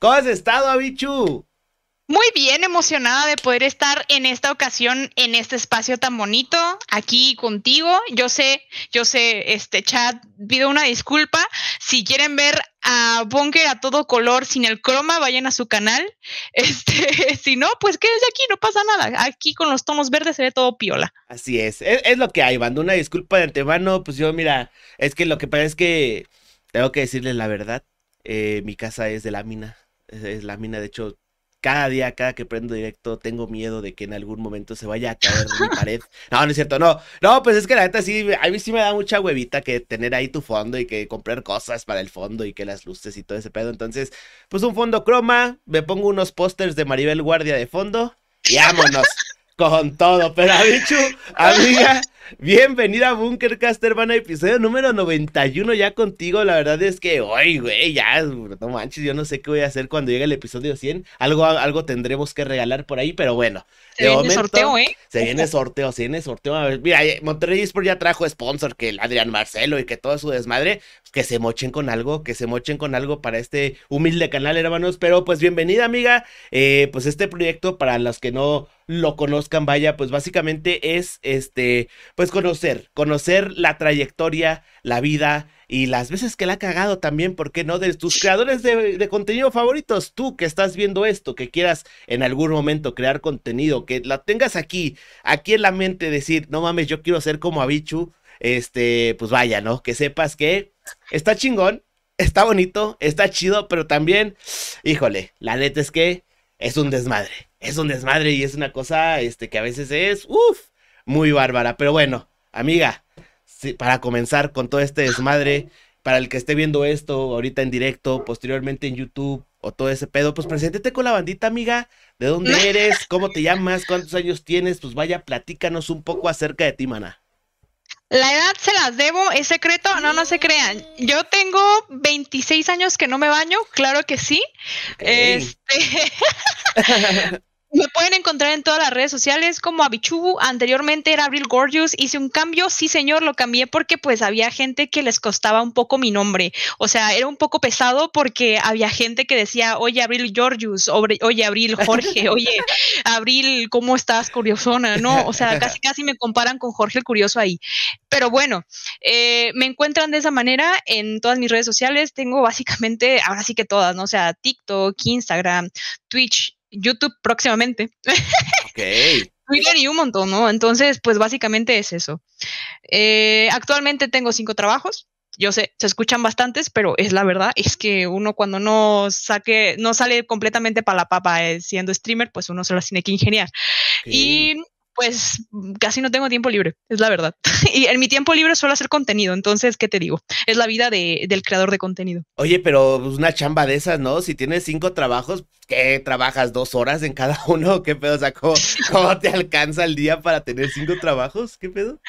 ¿Cómo has estado, Abichu? Muy bien, emocionada de poder estar en esta ocasión, en este espacio tan bonito, aquí contigo. Yo sé, yo sé, este chat, pido una disculpa. Si quieren ver a Bunker a todo color sin el croma, vayan a su canal. Este, si no, pues quédense aquí, no pasa nada. Aquí con los tonos verdes se ve todo piola. Así es, es, lo que hay, banda. Una disculpa de antemano, pues yo, mira, es que lo que pasa es que tengo que decirles la verdad. Eh, mi casa es de lámina. Es, es lámina, de hecho, cada día, cada que prendo directo, tengo miedo de que en algún momento se vaya a caer mi pared. No, no es cierto, no. No, pues es que la neta sí, a mí sí me da mucha huevita que tener ahí tu fondo y que comprar cosas para el fondo y que las luces y todo ese pedo. Entonces, pues un fondo croma, me pongo unos pósters de Maribel Guardia de fondo y vámonos con todo. Pero, bicho, amiga, Bienvenida a Bunkercast, hermana, episodio número 91 ya contigo. La verdad es que, hoy, güey, ya, no manches, yo no sé qué voy a hacer cuando llegue el episodio 100. Algo, algo tendremos que regalar por ahí, pero bueno. Se viene sorteo, ¿eh? Se viene sorteo, se viene sorteo. A ver, mira, Monterrey Sport ya trajo sponsor, que el Adrián Marcelo y que todo su desmadre, que se mochen con algo, que se mochen con algo para este humilde canal, hermanos. Pero pues bienvenida, amiga. Eh, pues este proyecto, para los que no lo conozcan, vaya, pues básicamente es este pues conocer, conocer la trayectoria, la vida y las veces que la ha cagado también, ¿por qué no? De tus creadores de, contenido favoritos, tú que estás viendo esto, que quieras en algún momento crear contenido, que la tengas aquí, aquí en la mente, decir, no mames, yo quiero ser como Abichu, este, pues vaya, ¿no? Que sepas que está chingón, está bonito, está chido, pero también, híjole, la neta es que es un desmadre, es un desmadre y es una cosa, este, que a veces es, uff, muy bárbara. Pero bueno, amiga, para comenzar con todo este desmadre, para el que esté viendo esto ahorita en directo, posteriormente en YouTube o todo ese pedo, pues preséntete con la bandita, amiga. ¿De dónde eres? ¿Cómo te llamas? ¿Cuántos años tienes? Pues vaya, platícanos un poco acerca de ti, mana. La edad se las debo, es secreto, no, no se crean. Yo tengo 26 años que no me baño, claro que sí. Este... Me pueden encontrar en todas las redes sociales como Abichubu. Anteriormente era Abril Gorgeous. Hice un cambio. Sí, señor, lo cambié porque pues había gente que les costaba un poco mi nombre. O sea, era un poco pesado porque había gente que decía, oye, Abril Gorgeous, oye, Abril Jorge, oye, Abril, ¿cómo estás, curiosona? No, o sea, casi casi me comparan con Jorge el Curioso ahí. Pero bueno, eh, me encuentran de esa manera en todas mis redes sociales. Tengo básicamente, ahora sí que todas, ¿no? O sea, TikTok, Instagram, Twitch, YouTube próximamente. Ok. Twitter y un montón, ¿no? Entonces, pues básicamente es eso. Eh, actualmente tengo cinco trabajos. Yo sé, se escuchan bastantes, pero es la verdad, es que uno cuando no saque, no sale completamente para la papa eh, siendo streamer, pues uno se lo tiene que ingeniar. Y pues casi no tengo tiempo libre, es la verdad. y en mi tiempo libre suelo hacer contenido, entonces, ¿qué te digo? Es la vida de, del creador de contenido. Oye, pero pues, una chamba de esas, ¿no? Si tienes cinco trabajos, ¿qué trabajas dos horas en cada uno? ¿Qué pedo? O sea, ¿cómo, cómo te alcanza el día para tener cinco trabajos? ¿Qué pedo?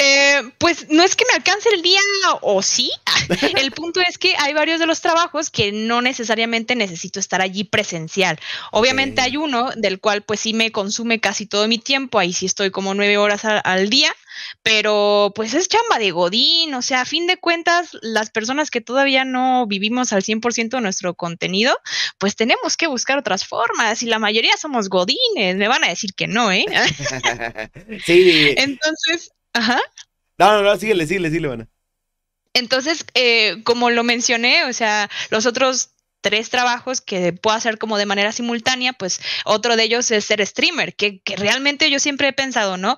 Eh, pues no es que me alcance el día o sí. El punto es que hay varios de los trabajos que no necesariamente necesito estar allí presencial. Obviamente hay uno del cual pues sí me consume casi todo mi tiempo. Ahí sí estoy como nueve horas al, día. Pero pues es chamba de Godín, o sea, a fin de cuentas, las personas que todavía no vivimos al 100% de nuestro contenido, pues tenemos que buscar otras formas y la mayoría somos Godines, me van a decir que no, ¿eh? sí. Entonces, Ajá. No, no, no, síguele, síguele, síguele, bueno. Entonces, eh, como lo mencioné, o sea, los otros tres trabajos que puedo hacer como de manera simultánea, pues otro de ellos es ser streamer, que, que realmente yo siempre he pensado, ¿no?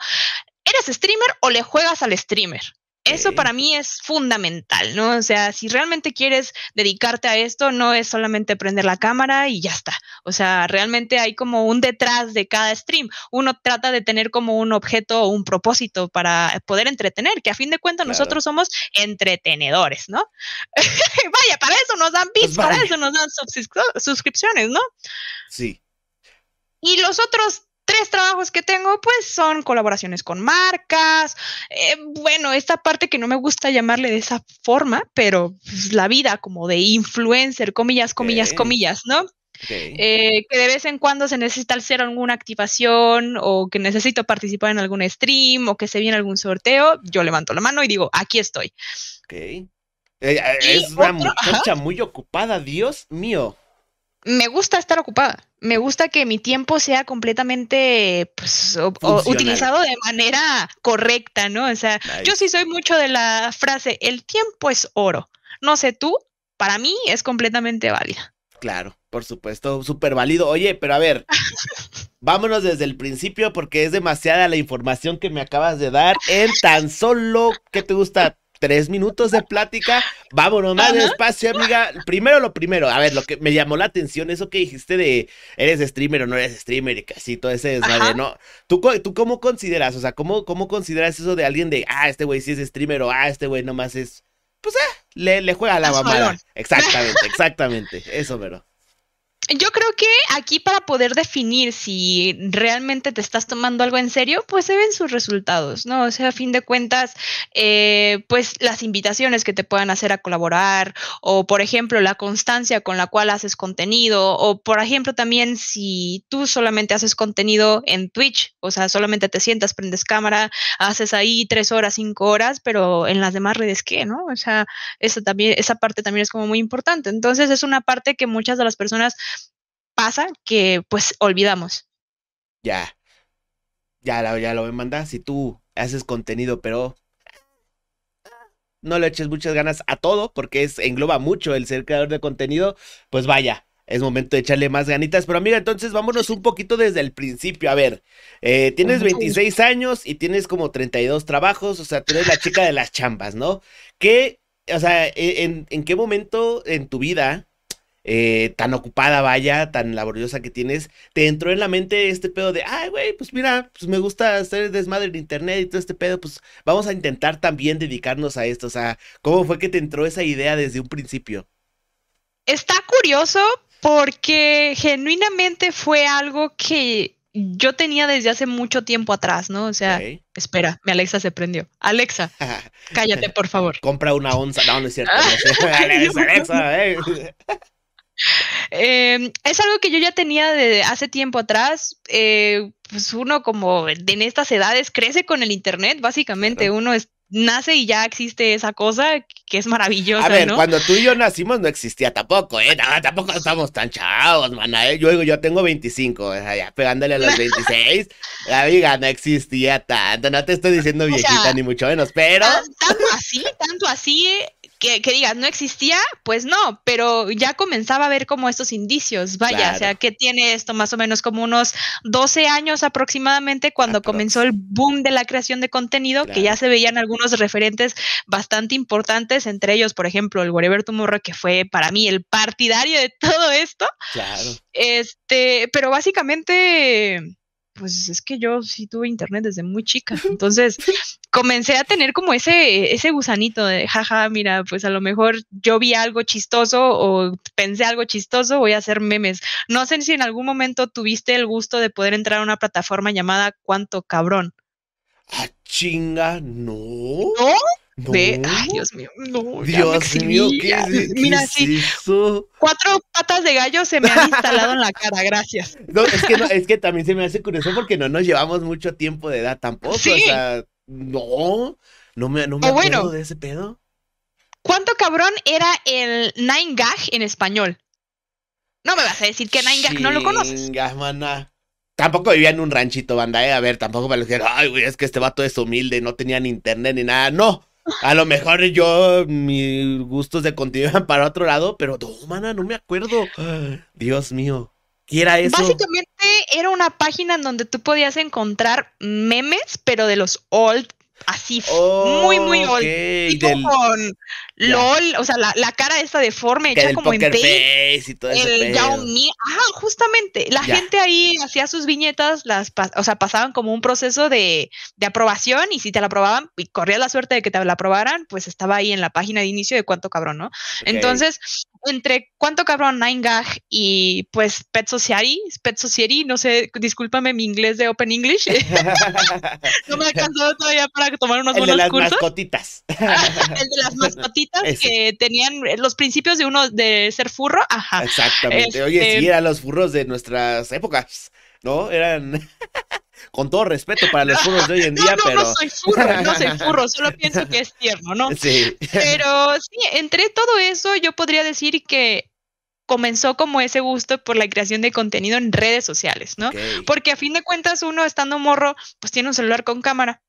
¿Eres streamer o le juegas al streamer? Eso para mí es fundamental, ¿no? O sea, si realmente quieres dedicarte a esto, no es solamente prender la cámara y ya está. O sea, realmente hay como un detrás de cada stream. Uno trata de tener como un objeto o un propósito para poder entretener, que a fin de cuentas nosotros somos entretenedores, ¿no? Vaya, para eso nos dan bits, pues para eso nos dan suscripciones, ¿no? Sí. Y los otros tres trabajos que tengo, pues son colaboraciones con marcas. Eh, bueno, esta parte que no me gusta llamarle de esa forma, pero pues, la vida como de influencer, comillas, comillas, comillas, ¿no? Eh, que de vez en cuando se necesita hacer alguna activación o que necesito participar en algún stream o que se viene algún sorteo, yo levanto la mano y digo, aquí estoy. Ok. Eh, es una muchacha muy ocupada, Dios mío. Me gusta estar ocupada. Me gusta que mi tiempo sea completamente pues, utilizado de manera correcta, ¿no? O sea, yo sí soy mucho de la frase, el tiempo es oro. No sé tú, para mí es completamente válida. Claro, por supuesto, súper válido. Oye, pero a ver, vámonos desde el principio porque es demasiada la información que me acabas de dar en tan solo, ¿qué te gusta? Tres minutos de plática. Vámonos más despacio, amiga. Primero lo primero, a ver, lo que me llamó la atención, eso que dijiste de eres streamer o no eres streamer y casi todo ese desmadre, ¿no? ¿Tú, ¿Tú cómo consideras? O sea, ¿cómo, ¿cómo consideras eso de alguien de, ah, este güey sí es streamer o ah, este güey nomás es pues eh, le, le juega la mamada. Exactamente, exactamente. Eso, pero. Yo creo que aquí para poder definir si realmente te estás tomando algo en serio, pues se ven sus resultados, ¿no? O sea, a fin de cuentas, eh, pues las invitaciones que te puedan hacer a colaborar o, por ejemplo, la constancia con la cual haces contenido o, por ejemplo, también si tú solamente haces contenido en Twitch, o sea, solamente te sientas, prendes cámara, haces ahí tres horas, cinco horas, pero en las demás redes, ¿qué, no? O sea, esa, también, esa parte también es como muy importante. Entonces, es una parte que muchas de las personas pasa que pues olvidamos. Ya. Ya, ya lo me mandas. Si tú haces contenido, pero no le eches muchas ganas a todo, porque es, engloba mucho el ser creador de contenido, pues vaya, es momento de echarle más ganitas. Pero amiga, entonces vámonos un poquito desde el principio. A ver, eh, tienes 26 años y tienes como 32 trabajos, o sea, tú eres la chica de las chambas, ¿no? ¿Qué, o sea, e, en, en qué momento en tu vida eh, tan ocupada, vaya, tan laboriosa que tienes, te entró en la mente este pedo de, ay, güey, pues mira, pues me gusta hacer desmadre en internet y todo este pedo, pues vamos a intentar también dedicarnos a esto. O sea, ¿cómo fue que te entró esa idea desde un principio? Está curioso porque genuinamente fue algo que yo tenía desde hace mucho tiempo atrás, ¿no? O sea, espera, mi Alexa se prendió. Alexa, cállate, por favor. Compra una onza. No, no es cierto. Alexa, eh. Em, es algo que yo ya tenía de hace tiempo atrás. Eh, pues uno como en estas edades crece con el internet, básicamente uno nace y ya existe esa cosa que es maravillosa. A ver, cuando tú y yo nacimos no existía tampoco, ¿eh? tampoco estamos tan chavos, mana. ¿eh? Yo, yo tengo 25, ya pegándole a los 26. la vida no existía tanto. No te estoy diciendo viejita ni mucho menos, pero. Tanto así, tanto así que, que, digas, no existía, pues no, pero ya comenzaba a ver como estos indicios, vaya, o sea, que tiene esto más o menos como unos 12 años aproximadamente cuando comenzó el boom de la creación de contenido, que ya se veían algunos referentes bastante importantes, entre ellos, por ejemplo, el Whatever Tomorrow, que fue para mí el partidario de todo esto. Claro. Este, pero básicamente pues es que yo sí tuve internet desde muy chica. Entonces comencé a tener como ese, ese gusanito de, jaja, mira, pues a lo mejor yo vi algo chistoso o pensé algo chistoso, voy a hacer memes. No sé si en algún momento tuviste el gusto de poder entrar a una plataforma llamada Cuánto Cabrón. Ah, chinga, no. ¿No? Ay, Dios mío, no. Dios mío, ¿qué, es, Mira, sí, cuatro patas de gallo se me han instalado en la cara, gracias. No, es que, no, es que también se me hace curioso porque no nos llevamos mucho tiempo de edad tampoco. O sea, no, no me, no me acuerdo de ese pedo. ¿Cuánto cabrón era el Nine Gag en español? No me vas a decir que Nine Gag no lo conoces. Mana. Tampoco vivía en un ranchito, banda, ¿eh? A ver, tampoco me lo dijeron, ay, güey, es que este vato es humilde, no tenía ni internet ni nada. No, a lo mejor yo, mis gustos de contenido para otro lado, pero no, mana, no me acuerdo. Dios mío. ¿Qué era eso? Básicamente era una página en donde tú podías encontrar memes, pero de los old así muy muy old. Con LOL, o sea, la, la, cara esta deforme hecha como en face y todo el Yao ajá, justamente, la gente ahí hacía sus viñetas, las o sea, pasaban como un proceso de, de, aprobación y si te la aprobaban y corría la suerte de que te la aprobaran, pues estaba ahí en la página de inicio de cuánto cabrón, ¿no? Entonces, entre cuánto cabrón Nine Gag y pues Pet Society, Pet Society, no sé, discúlpame mi inglés de Open English. no me cansado todavía para tomar unos el buenos de las cursos. mascotitas. el de las mascotitas que tenían los principios de uno de ser furro. Ajá. Exactamente. Oye, sí, este eran los furros de nuestras épocas, ¿no? Eran. Con todo respeto para los furros de hoy en día, pero. No soy furro, no soy furro, solo pienso que es tierno, ¿no? Sí. Pero sí, entre todo eso, yo podría decir que comenzó como ese gusto por la creación de contenido en redes sociales, ¿no? Porque a fin de cuentas uno estando morro, pues tiene un celular con cámara.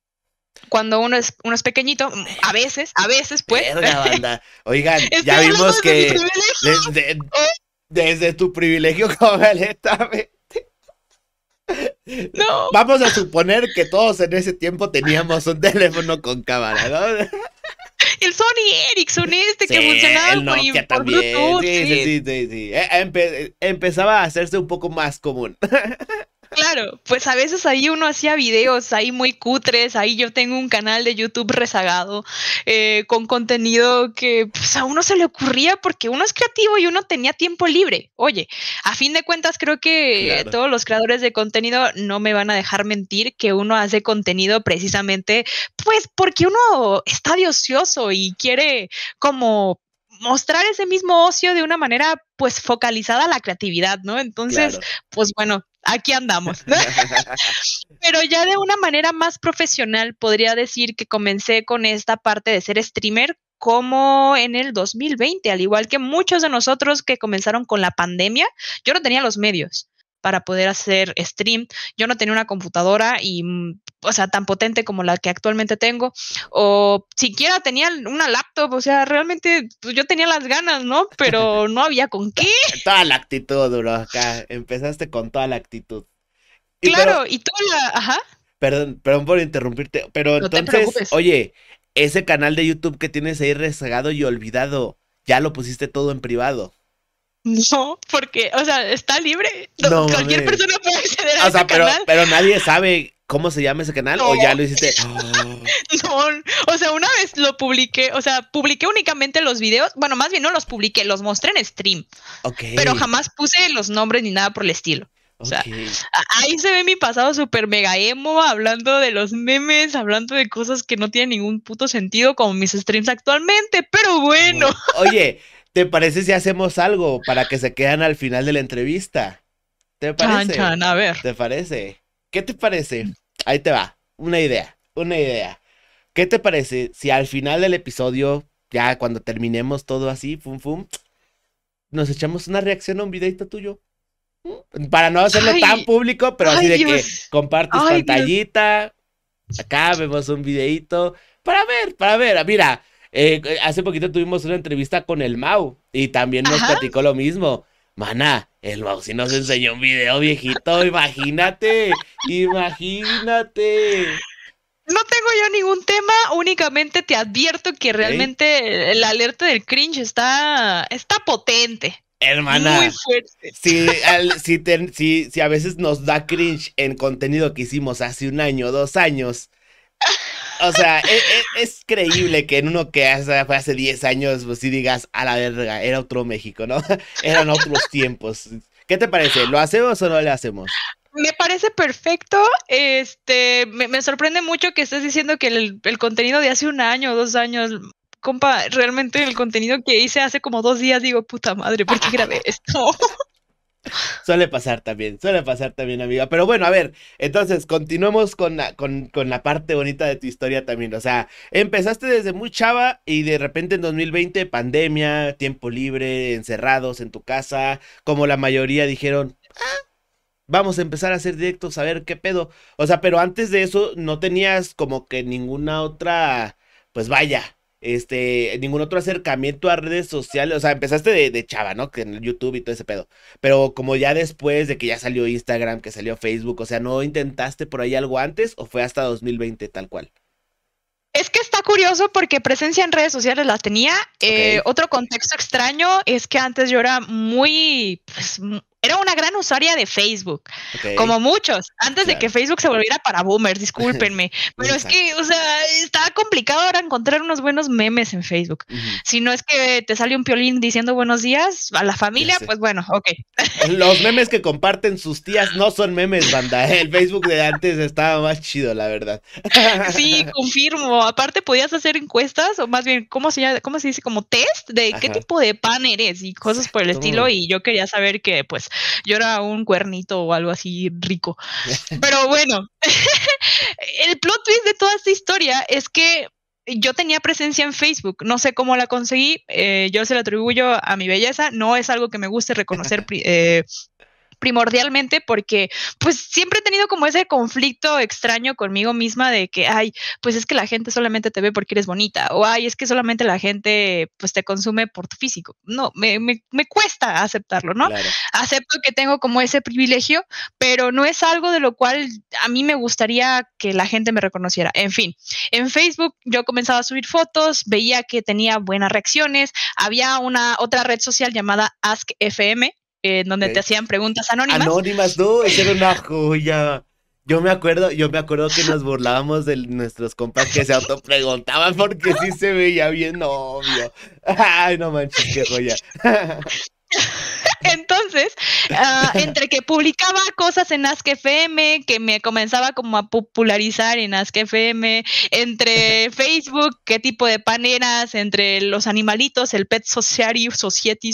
Cuando uno es, uno es pequeñito, a veces, a veces, pues. banda. Oigan, ya vimos que desde, tu privilegio completamente. No. Vamos a suponer que todos en ese tiempo teníamos un teléfono con cámara, ¿no? el Sony Ericsson este que funcionaba el Nokia también. Sí, sí, sí, sí, eh, empezaba a hacerse un poco más común. Claro, pues a veces ahí uno hacía videos ahí muy cutres, ahí yo tengo un canal de YouTube rezagado eh, con contenido que pues, a uno se le ocurría porque uno es creativo y uno tenía tiempo libre. Oye, a fin de cuentas creo que todos los creadores de contenido no me van a dejar mentir que uno hace contenido precisamente pues porque uno está de ocioso y quiere como mostrar ese mismo ocio de una manera pues focalizada a la creatividad, ¿no? Entonces, pues bueno, aquí andamos. Pero ya de una manera más profesional podría decir que comencé con esta parte de ser streamer como en el 2020, al igual que muchos de nosotros que comenzaron con la pandemia, yo no tenía los medios para poder hacer stream. Yo no tenía una computadora y, mm, o sea, tan potente como la que actualmente tengo, o siquiera tenía una laptop, o sea, realmente pues, yo tenía las ganas, ¿no? Pero no había con qué. Toda la actitud, duro, acá. Empezaste con toda la actitud. claro, y toda la, ajá. Perdón, perdón por interrumpirte, pero entonces, oye, ese canal de YouTube que tienes ahí rezagado y olvidado, ya lo pusiste todo en privado. No, porque, o sea, está libre. No, cualquier persona puede acceder a o sea, pero, Pero nadie sabe cómo se llama ese canal o ya lo hiciste. No, o sea, una vez lo publiqué, o sea, publiqué únicamente los videos. Bueno, más bien no los publiqué, los mostré en stream. Ok. Pero jamás puse los nombres ni nada por el estilo. O sea, ahí se ve mi pasado súper mega emo, hablando de los memes, hablando de cosas que no tienen ningún puto sentido como mis streams actualmente, pero bueno. Oye, ¿Te parece si hacemos algo para que se quedan al final de la entrevista? ¿Te parece? a ver. ¿Te parece? ¿Qué te parece? Ahí te va. Una idea. Una idea. ¿Qué te parece si al final del episodio, ya cuando terminemos todo así, fum fum, nos echamos una reacción a un videito tuyo? ¿Mm? Para no hacerlo tan público, pero así de que compartes pantallita. Acá vemos un videito. Para ver, para ver. Mira, eh, hace poquito tuvimos una entrevista con el Mau y también nos platicó lo mismo. Mana, el Mau sí nos enseñó un video viejito, imagínate, imagínate. No tengo yo ningún tema, únicamente te advierto que realmente el alerta del cringe está, está potente. Hermana, muy fuerte. Si, si, si a veces nos da cringe en contenido que hicimos hace un año, dos años, o sea, e, e, es, creíble que en uno que hace, fue hace 10 años, pues sí digas, a la verga, era otro México, ¿no? Eran otros tiempos. ¿Qué te parece? ¿Lo hacemos o no le hacemos? Me parece perfecto. Este, me, sorprende mucho que estés diciendo que el, el, contenido de hace un año o dos años, compa, realmente el contenido que hice hace como dos días, digo, puta madre, ¿por qué grabé esto? Suele pasar también, suele pasar también, amiga. Pero bueno, a ver, entonces continuemos con la, con, con la parte bonita de tu historia también. O sea, empezaste desde muy chava y de repente en 2020, pandemia, tiempo libre, encerrados en tu casa, como la mayoría dijeron, ah, vamos a empezar a hacer directos a ver qué pedo. O sea, pero antes de eso no tenías como que ninguna otra, pues vaya, este, ningún otro acercamiento a redes sociales. O sea, empezaste de, de, chava, ¿no? Que en el YouTube y todo ese pedo. Pero como ya después de que ya salió Instagram, que salió Facebook, o sea, ¿no intentaste por ahí algo antes o fue hasta 2020 tal cual? Es que está curioso porque presencia en redes sociales la tenía. Eh, otro contexto extraño es que antes yo era muy, pues, era una gran usuaria de Facebook, como muchos, antes de que Facebook se volviera para boomers, discúlpenme. Pero es que, o sea, estaba complicado ahora encontrar unos buenos memes en Facebook. Si no es que te sale un piolín diciendo buenos días a la familia, pues bueno, ok. Los memes que comparten sus tías no son memes, banda. El Facebook de antes estaba más chido, la verdad. Sí, confirmo. Aparte podías hacer encuestas, o más bien, ¿cómo se, llama? ¿Cómo se dice? Como test de qué tipo de pan eres y cosas por el estilo. Y yo quería saber que, pues, yo era un cuernito o algo así rico. Pero bueno, el plot twist de toda esta historia es que yo tenía presencia en Facebook, no sé cómo la conseguí, eh, yo se la atribuyo a mi belleza, no es algo que me guste reconocer eh, primordialmente porque pues siempre he tenido como ese conflicto extraño conmigo misma de que, ay, pues es que la gente solamente te ve porque eres bonita o ay, es que solamente la gente pues te consume por tu físico. No, me, me, me cuesta aceptarlo, ¿no? Acepto que tengo como ese privilegio, pero no es algo de lo cual a mí me gustaría que la gente me reconociera. En fin, en Facebook yo comenzaba a subir fotos, veía que tenía buenas reacciones, había una otra red social llamada Ask FM, en donde te hacían preguntas anónimas. Anónimas, no, esa era una joya. Yo me acuerdo, yo me acuerdo que nos burlábamos de nuestros compas que se autopreguntaban porque sí se veía bien obvio. Ay, no manches, qué joya. Entonces, uh, entre que publicaba cosas en Ask FM, que me comenzaba como a popularizar en Ask FM, entre Facebook, qué tipo de pan eras, entre los animalitos, el Pet Society, Society,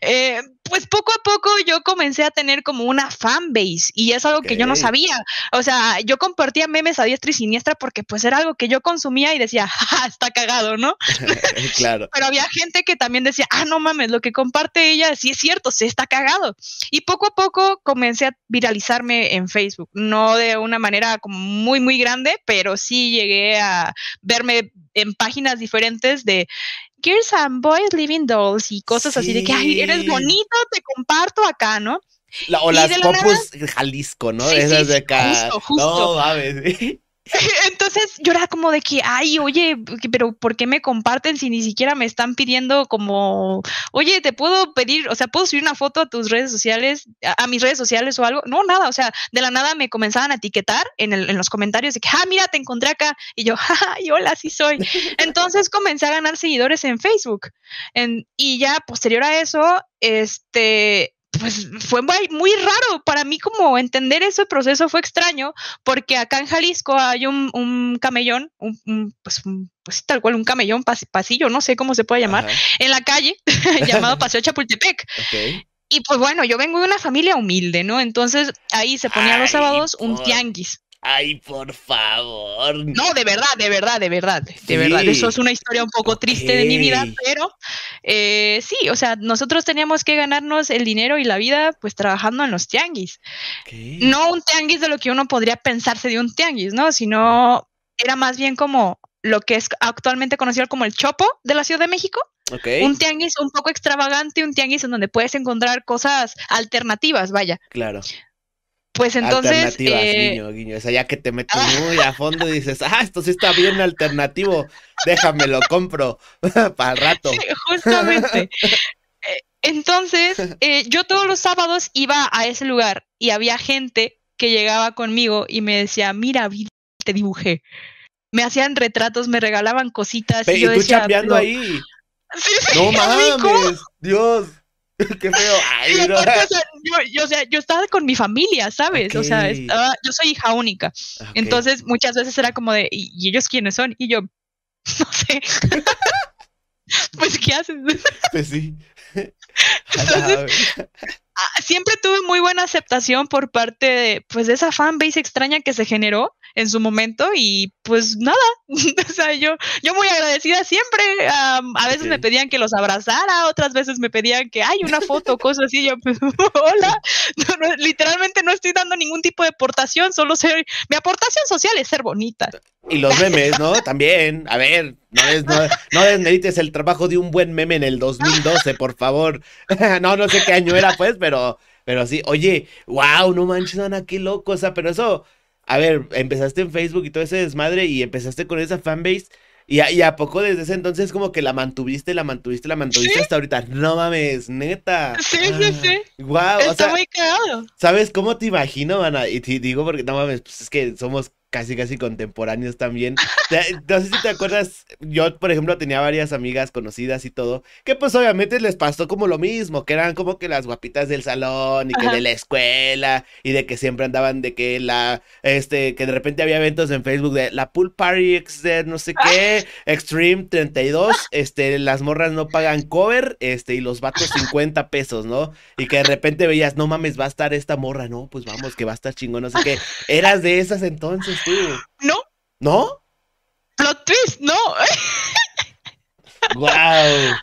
eh, pues poco a poco yo comencé a tener como una fanbase y es algo que yo no sabía. O sea, yo compartía memes a diestra y siniestra porque pues era algo que yo consumía y decía, ja, está cagado, ¿no? claro. Pero había gente que también decía, ah, no mames, lo que comparte ella sí es cierto, se está cagado. Y poco a poco comencé a viralizarme en Facebook, no de una manera como muy, muy grande, pero sí llegué a verme en páginas diferentes de Girls and Boys Living Dolls y cosas así de que, ay, eres bonito, te comparto acá, ¿no? o las popus Jalisco, ¿no? Esas de acá. Justo, justo. No, Entonces yo era como de que, ay, oye, pero ¿por qué me comparten si ni siquiera me están pidiendo como, oye, te puedo pedir, o sea, puedo subir una foto a tus redes sociales, a, mis redes sociales o algo? No, nada, o sea, de la nada me comenzaban a etiquetar en, el, en los comentarios de que, ah, mira, te encontré acá. Y yo, ay, hola, sí soy. Entonces comencé a ganar seguidores en Facebook. En, y ya posterior a eso, este, pues fue muy, raro para mí como entender ese proceso fue extraño porque acá en Jalisco hay un, camellón, un, pues, pues, tal cual un camellón, pasillo, no sé cómo se puede llamar, en la calle llamado Paseo Chapultepec. Y pues bueno, yo vengo de una familia humilde, ¿no? Entonces ahí se ponía los sábados un tianguis. Ay, por favor. No, de verdad, de verdad, de verdad, de verdad. Eso es una historia un poco triste de mi vida, pero eh, sí, o sea, nosotros teníamos que ganarnos el dinero y la vida pues trabajando en los tianguis. No un tianguis de lo que uno podría pensarse de un tianguis, ¿no? Sino era más bien como lo que es actualmente conocido como el Chopo de la Ciudad de México. Un tianguis un poco extravagante, un tianguis en donde puedes encontrar cosas alternativas, vaya. Claro. Pues entonces. Eh... guiño, guiño. O sea, ya que te metes muy a fondo y dices, ah, esto sí está bien alternativo, déjame lo compro para el rato. Sí, justamente. Eh, entonces, eh, yo todos los sábados iba a ese lugar y había gente que llegaba conmigo y me decía, mira, te dibujé. Me hacían retratos, me regalaban cositas. y, yo tú decía, ahí. no mames, Dios. Qué feo. yo, o sea, yo, estaba con mi familia, ¿sabes? O sea, yo soy hija única. Entonces, muchas veces era como de, ¿y, ellos quiénes son? Y yo, no sé. pues, ¿qué haces? pues sí. Entonces, ah, siempre tuve muy buena aceptación por parte de, pues, de esa fanbase extraña que se generó en su momento y pues nada, o sea, yo, yo muy agradecida siempre, a veces me pedían que los abrazara, otras veces me pedían que hay una foto, cosas así, yo pues hola, literalmente no estoy dando ningún tipo de aportación, solo ser, mi aportación social es ser bonita. Y los memes, ¿no? También, a ver, no, es, no, no desmerites el trabajo de un buen meme en el 2012, por favor. no, no sé qué año era, pues, pero, pero sí, oye, wow, no manches, Ana, qué loco, o sea, pero eso a ver, empezaste en Facebook y todo ese desmadre y empezaste con esa fanbase. Y a, y a poco desde ese entonces como que la mantuviste, la mantuviste, la mantuviste hasta ahorita. No mames, neta. Sí, sí, sí. Wow, Está o sea, muy cagado. ¿Sabes cómo te imagino, Ana? Y te digo porque no mames, pues es que somos casi, casi contemporáneos también. No sé si te acuerdas, yo, por ejemplo, tenía varias amigas conocidas y todo, que pues obviamente les pasó como lo mismo, que eran como que las guapitas del salón y que de la escuela y de que siempre andaban de que la, este, que de repente había eventos en Facebook de la pool party, no sé qué, Extreme 32, este, las morras no pagan cover, este, y los vatos 50 pesos, ¿no? Y que de repente veías, no mames, va a estar esta morra, no, pues vamos, que va a estar chingón, no sé qué. Eras de esas entonces. No. ¿No? Plot twist, no. wow.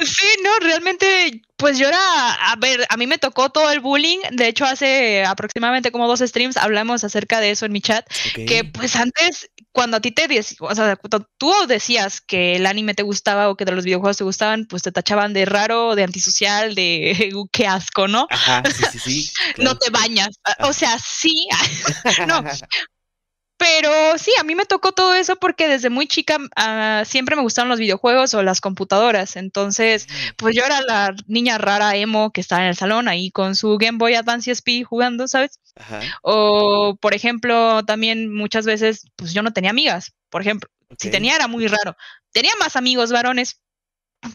Sí, no, realmente, pues yo era, a ver, a mí me tocó todo el bullying. De hecho, hace aproximadamente como dos streams hablamos acerca de eso en mi chat. Que pues antes, cuando a ti te decías, o sea, cuando tú decías que el anime te gustaba o que de los videojuegos te gustaban, pues te tachaban de raro, de antisocial, de qué asco, ¿no? Ajá, sí, sí, sí. no te bañas. O sea, sí. no, pero sí, a mí me tocó todo eso porque desde muy chica uh, siempre me gustaron los videojuegos o las computadoras. Entonces, pues yo era la niña rara emo que estaba en el salón ahí con su Game Boy Advance SP jugando, ¿sabes? Ajá. O, por ejemplo, también muchas veces, pues yo no tenía amigas, por ejemplo. Si tenía era muy raro. Tenía más amigos varones,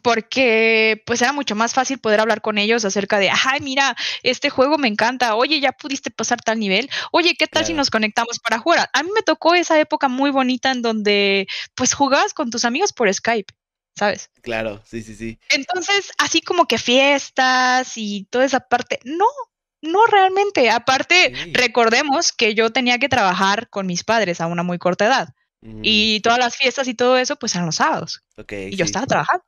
porque pues era mucho más fácil poder hablar con ellos acerca de, ay, mira, este juego me encanta, oye, ya pudiste pasar tal nivel, oye, ¿qué tal si nos conectamos para jugar? A mí me tocó esa época muy bonita en donde pues jugabas con tus amigos por Skype. ¿Sabes? Claro, sí, sí, sí. Entonces, así como que fiestas y toda esa parte, no, no realmente. Aparte, recordemos que yo tenía que trabajar con mis padres a una muy corta edad. Mm. Y todas las fiestas y todo eso, pues eran los sábados. y yo estaba trabajando.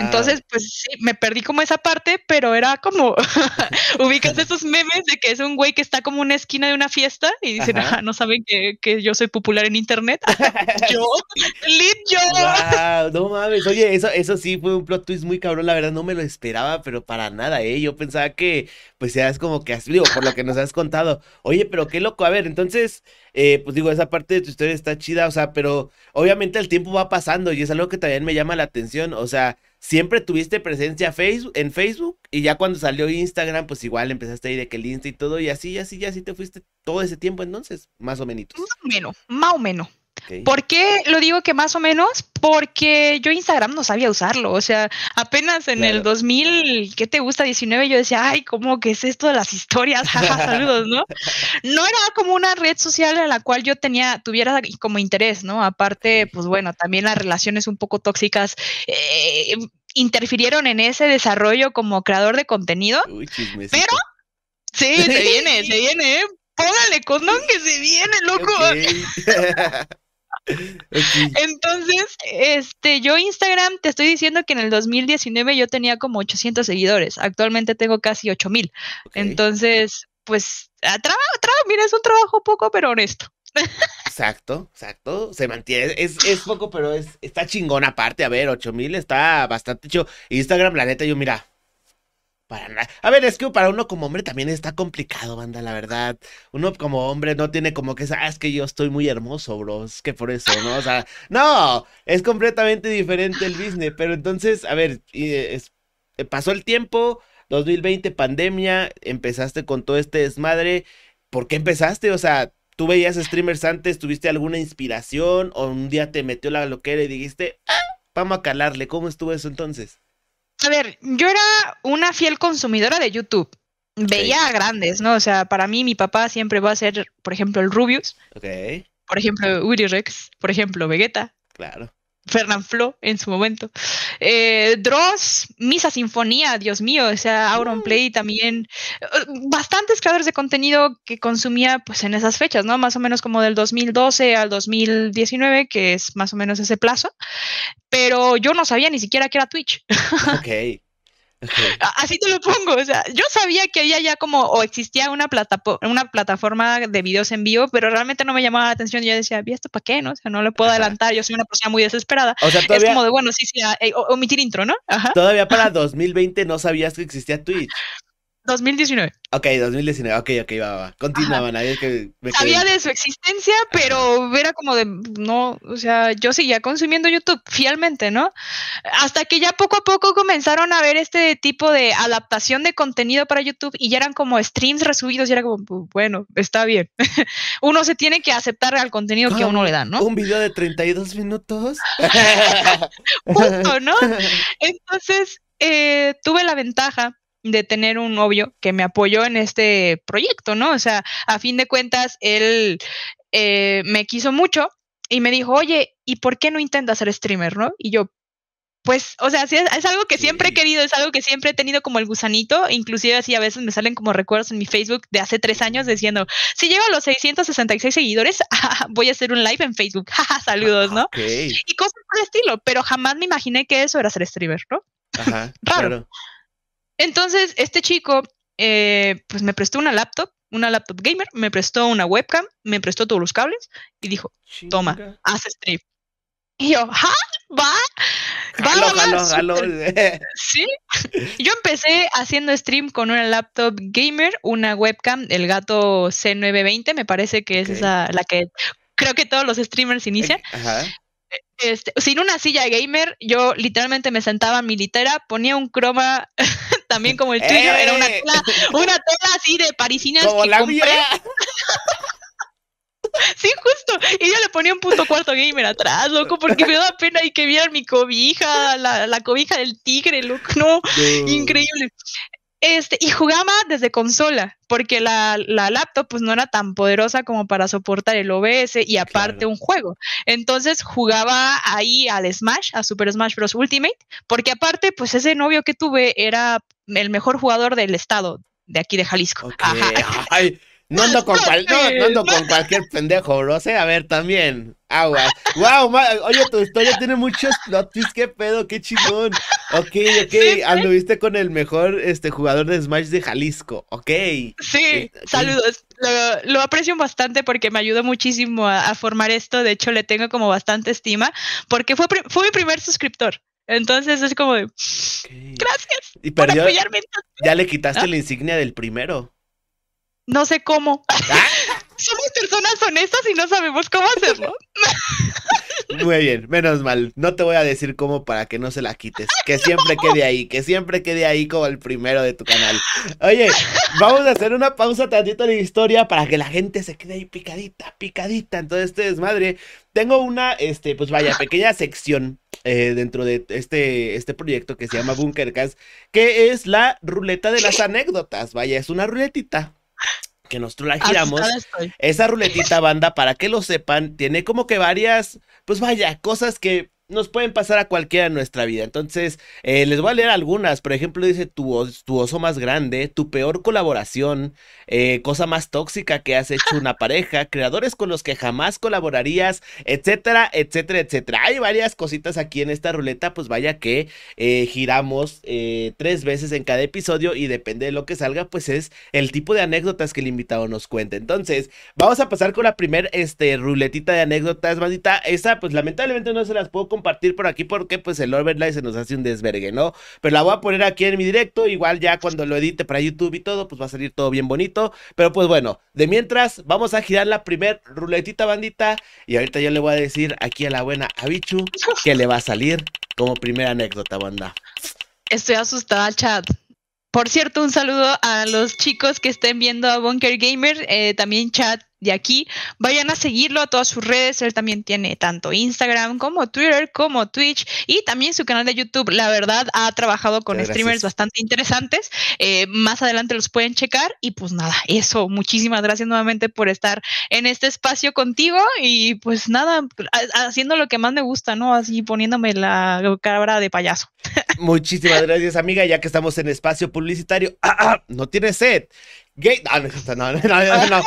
Entonces, pues sí, me perdí como esa parte, pero era como, ubicas esos memes de que es un güey que está como una esquina de una fiesta y dicen, ah, no saben que, que, yo soy popular en internet. yo, lit yo. no mames, oye, eso, eso sí fue un plot twist muy cabrón, la verdad no me lo esperaba, pero para nada, ¿eh? Yo pensaba que, pues ya es como que, digo, por lo que nos has contado, oye, pero qué loco, a ver, entonces, eh, pues digo, esa parte de tu historia está chida, o sea, pero obviamente el tiempo va pasando y es algo que también me llama la atención, o sea, siempre tuviste presencia Facebook, en Facebook y ya cuando salió Instagram, pues igual empezaste a ir de que el Insta y todo y así, así, ya así te fuiste todo ese tiempo entonces, más o menos. Más o menos, más o menos. ¿Por qué lo digo que más o menos? Porque yo Instagram no sabía usarlo. O sea, apenas en el 2000, ¿qué te gusta? 19, yo decía, ay, ¿cómo que es esto de las historias? saludos, ¿no? No era como una red social en la cual yo tenía, tuviera como interés, ¿no? Aparte, pues bueno, también las relaciones un poco tóxicas. Eh, interfirieron en ese desarrollo como creador de contenido. pero sí, se viene, se viene, ¿eh? Póngale condón que se viene, loco. Entonces, este, yo Instagram te estoy diciendo que en el 2019 yo tenía como 800 seguidores. Actualmente tengo casi 8000. Entonces, pues, trabajo, mira, es un trabajo poco, pero honesto. Exacto, exacto. Se mantiene. Es, es poco, pero es, está chingón aparte. A ver, 8000 está bastante chido. Instagram, la neta, yo mira, a ver, es que para uno como hombre también está complicado, banda, la verdad. Uno como hombre no tiene como que, ah, es que yo estoy muy hermoso, bro. Es que por eso, ¿no? O sea, no, es completamente diferente el business. Pero entonces, a ver, es, eh, pasó el tiempo, 2020, pandemia, empezaste con todo este desmadre. ¿Por qué empezaste? O sea, ¿tú veías streamers antes? ¿Tuviste alguna inspiración? ¿O un día te metió la loquera y dijiste, ah, vamos a calarle? ¿Cómo estuvo eso entonces? A ver, yo era una fiel consumidora de YouTube. Veía a grandes, ¿no? O sea, para mí mi papá siempre va a ser, por ejemplo, el Rubius. Ok. Por ejemplo, Uri Rex. Por ejemplo, Vegeta. Claro. Fernand Flo en su momento. Eh, Dross, Misa Sinfonía, Dios mío, o sea, Auron Play también. Bastantes creadores de contenido que consumía pues en esas fechas, ¿no? Más o menos como del 2012 al 2019, que es más o menos ese plazo. Pero yo no sabía ni siquiera que era Twitch. Ok. Así te lo pongo, o sea, yo sabía que había ya como, o existía una, una plataforma de videos en vivo, pero realmente no me llamaba la atención. Yo decía, ¿y esto para qué? No? O sea, no le puedo adelantar, yo soy una persona muy desesperada. O sea, es como de, bueno, sí, sí, eh, omitir intro, ¿no? Todavía para 2020 no sabías que existía Twitch. 2019. Ok, 2019, ok, ok, va, va. Continuaba, nadie que Sabía de su existencia, pero era como de, no, o sea, yo seguía consumiendo YouTube fielmente, ¿no? Hasta que ya poco a poco comenzaron a ver este tipo de adaptación de contenido para YouTube y ya eran como streams resubidos y era como, bueno, está bien. uno se tiene que aceptar al contenido que a uno le dan, ¿no? Un video de 32 minutos. Justo, ¿no? Entonces, eh, tuve la ventaja de tener un novio que me apoyó en este proyecto, ¿no? O sea, a fin de cuentas, él eh, me quiso mucho y me dijo, oye, ¿y por qué no intentas ser streamer, no? Y yo, pues, o sea, sí, es, algo que siempre he querido, es algo que siempre he tenido como el gusanito, inclusive así a veces me salen como recuerdos en mi Facebook de hace tres años diciendo, si llego a los 666 seguidores, voy a hacer un live en Facebook, saludos, ¿no? Y cosas por el estilo, pero jamás me imaginé que eso era ser streamer, ¿no? Ajá, Raro. Entonces, este chico, eh, pues me prestó una laptop, una laptop gamer, me prestó una webcam, me prestó todos los cables y dijo, toma, haz stream. Y yo, ¿ah? ¿Va? ¿Va? Sí. Yo empecé haciendo stream con una laptop gamer, una webcam, el gato C920, me parece que es esa la que creo que todos los streamers inician. Ajá. Este, sin una silla gamer, yo literalmente me sentaba en mi litera, ponía un croma también como el tuyo, era una ¡Eh! tela, una tela así de parisinas como la compré. Sí, justo. Y yo le ponía un punto cuarto gamer atrás, loco, porque me daba pena y que vieran mi cobija, la, la cobija del tigre, loco. No, increíble. Este, y jugaba desde consola, porque la, la, laptop pues no era tan poderosa como para soportar el OBS y aparte un juego. Entonces jugaba ahí al Smash, a Super Smash Bros. Ultimate, porque aparte pues ese novio que tuve era el mejor jugador del estado de aquí de Jalisco. Ay, no ando con, no, ando con cualquier pendejo, bro. O sea, a ver, también. Agua. Wow, oye, tu historia tiene muchos plot twists, qué pedo, qué chingón. Ok, ok, anduviste con el mejor este jugador de Smash de Jalisco, ok. Sí, saludos. Lo, aprecio bastante porque me ayudó muchísimo a, formar esto. De hecho, le tengo como bastante estima porque fue, fue mi primer suscriptor. Entonces es como de, gracias. Y perdió, ya le quitaste la insignia del primero. No sé cómo. ¿Ah? Somos personas honestas y no sabemos cómo hacerlo. Muy bien, menos mal. No te voy a decir cómo para que no se la quites. Que siempre quede ahí, que siempre quede ahí como el primero de tu canal. Oye, vamos a hacer una pausa tantito de la historia para que la gente se quede ahí picadita, picadita. Entonces, este desmadre. Tengo una, este, pues vaya, pequeña sección eh, dentro de este, este proyecto que se llama Bunkercast, que es la ruleta de las anécdotas. Vaya, es una ruletita que nosotros la giramos. Esa ruletita banda, para que lo sepan, tiene como que varias, pues vaya, cosas que nos pueden pasar a cualquiera en nuestra vida. Entonces, eh, les voy a leer algunas. Por ejemplo, dice tu, oso más grande, tu peor colaboración, eh, cosa más tóxica que has hecho una pareja, creadores con los que jamás colaborarías, etcétera, etcétera, etcétera. Hay varias cositas aquí en esta ruleta, pues vaya que eh, giramos tres veces en cada episodio y depende de lo que salga, pues es el tipo de anécdotas que el invitado nos cuenta. Entonces, vamos a pasar con la primera este, ruletita de anécdotas, bandita. Esa, pues lamentablemente no se las puedo compartir por aquí porque pues el overlay se nos hace un desvergue, ¿no? Pero la voy a poner aquí en mi directo, igual ya cuando lo edite para YouTube y todo, pues va a salir todo bien bonito. Pero pues bueno, de mientras vamos a girar la primer ruletita bandita y ahorita yo le voy a decir aquí a la buena Abichu que le va a salir como primera anécdota, banda. Estoy asustada, chat. Por cierto, un saludo a los chicos que estén viendo a Bunker Gamer, eh, también chat de aquí. Vayan a seguirlo a todas sus redes. Él también tiene tanto Instagram como Twitter, como Twitch y también su canal de YouTube. La verdad, ha trabajado con streamers bastante interesantes. Eh, más adelante los pueden checar. Y pues nada, eso. Muchísimas gracias nuevamente por estar en este espacio contigo. Y pues nada, haciendo lo que más me gusta, ¿no? Así poniéndome la cabra de payaso. Muchísimas gracias, amiga. Ya que estamos en espacio publicitario, no tiene sed. Gate. Ah, no, no, no, no, no.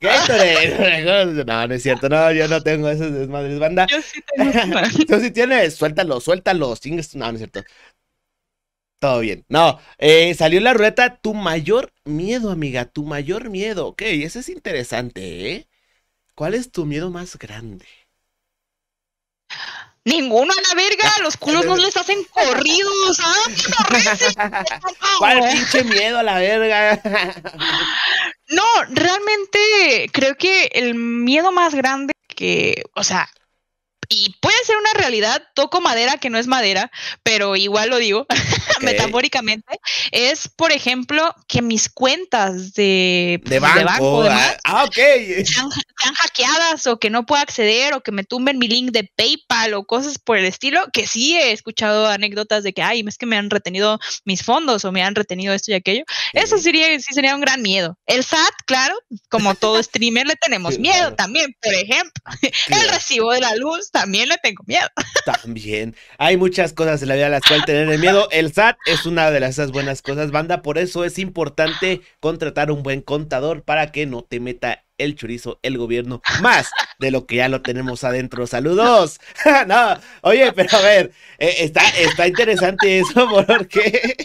Gatorade. No, no es cierto. No, yo no tengo esos desmadres, banda. Yo sí tengo. Tú sí tienes. Suéltalo, suéltalo. No, no es cierto. Todo bien. No, eh, salió la ruleta tu mayor miedo, amiga. Tu mayor miedo. Ok, ese es interesante, ¿eh? ¿Cuál es tu miedo más grande? Ninguno a la verga, los culos no les hacen corridos, ¿ah? ¿Cuál pinche miedo a la verga? No, realmente creo que el miedo más grande que, o sea, y puede ser una realidad, toco madera que no es madera, pero igual lo digo metafóricamente, es, por ejemplo, que mis cuentas de, de banco, ah, ah, sean, hackeadas o que no pueda acceder o que me tumben mi link de PayPal o cosas por el estilo, que sí he escuchado anécdotas de que, ay, es que me han retenido mis fondos o me han retenido esto y aquello. Eso sería, sí sería un gran miedo. El SAT, claro, como todo streamer le tenemos miedo también, por ejemplo. El recibo de la luz también también le tengo miedo. También. Hay muchas cosas en la vida a las cuales tener miedo. El SAT es una de esas buenas cosas, banda. Por eso es importante contratar un buen contador para que no te meta el chorizo el gobierno más de lo que ya lo tenemos adentro. Saludos. no, oye, pero a ver, eh, está, está interesante eso porque...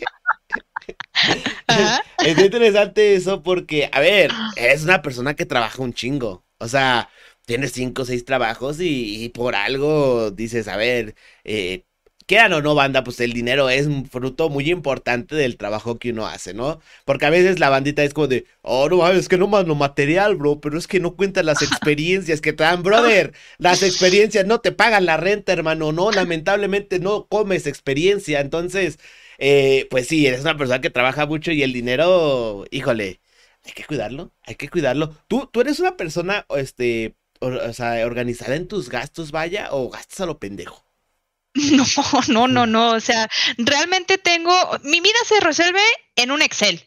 Está interesante eso porque, a ver, es una persona que trabaja un chingo. O sea, tienes cinco o seis trabajos y, por algo dices, a ver, eh, quieran o no, banda, pues el dinero es un fruto muy importante del trabajo que uno hace, ¿no? Porque a veces la bandita es como de, oh, no, es que no más lo material, bro, pero es que no cuentan las experiencias que te dan, brother. Las experiencias no te pagan la renta, hermano, no, lamentablemente no comes experiencia. Entonces, eh, pues sí, eres una persona que trabaja mucho y el dinero, híjole, hay que cuidarlo, hay que cuidarlo. Tú, tú eres una persona, este, o, sea, organizada en tus gastos, vaya, o gastas a lo pendejo. No, no, no, no. O sea, realmente tengo. Mi vida se resuelve en un Excel.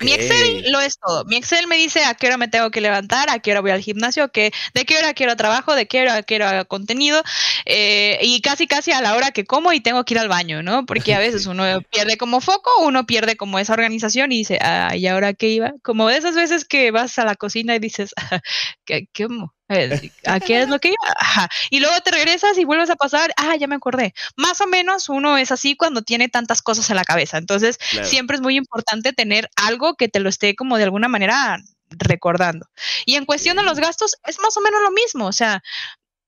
Mi Excel lo es todo. Mi Excel me dice a qué hora me tengo que levantar, a qué hora voy al gimnasio, de qué hora quiero trabajo, de qué hora quiero contenido, eh, y casi casi a la hora que como y tengo que ir al baño, ¿no? Porque a veces uno pierde como foco, uno pierde como esa organización y dice, ah, ¿y ahora qué iba? Como de esas veces que vas a la cocina y dices, ¿qué, qué ¿A qué es lo que iba? Y luego te regresas y vuelves a pasar, ah, ya me acordé. Más o menos uno es así cuando tiene tantas cosas en la cabeza. Entonces, siempre es muy importante tener algo que te lo esté como de alguna manera recordando. Y en cuestión de los gastos, es más o menos lo mismo. O sea,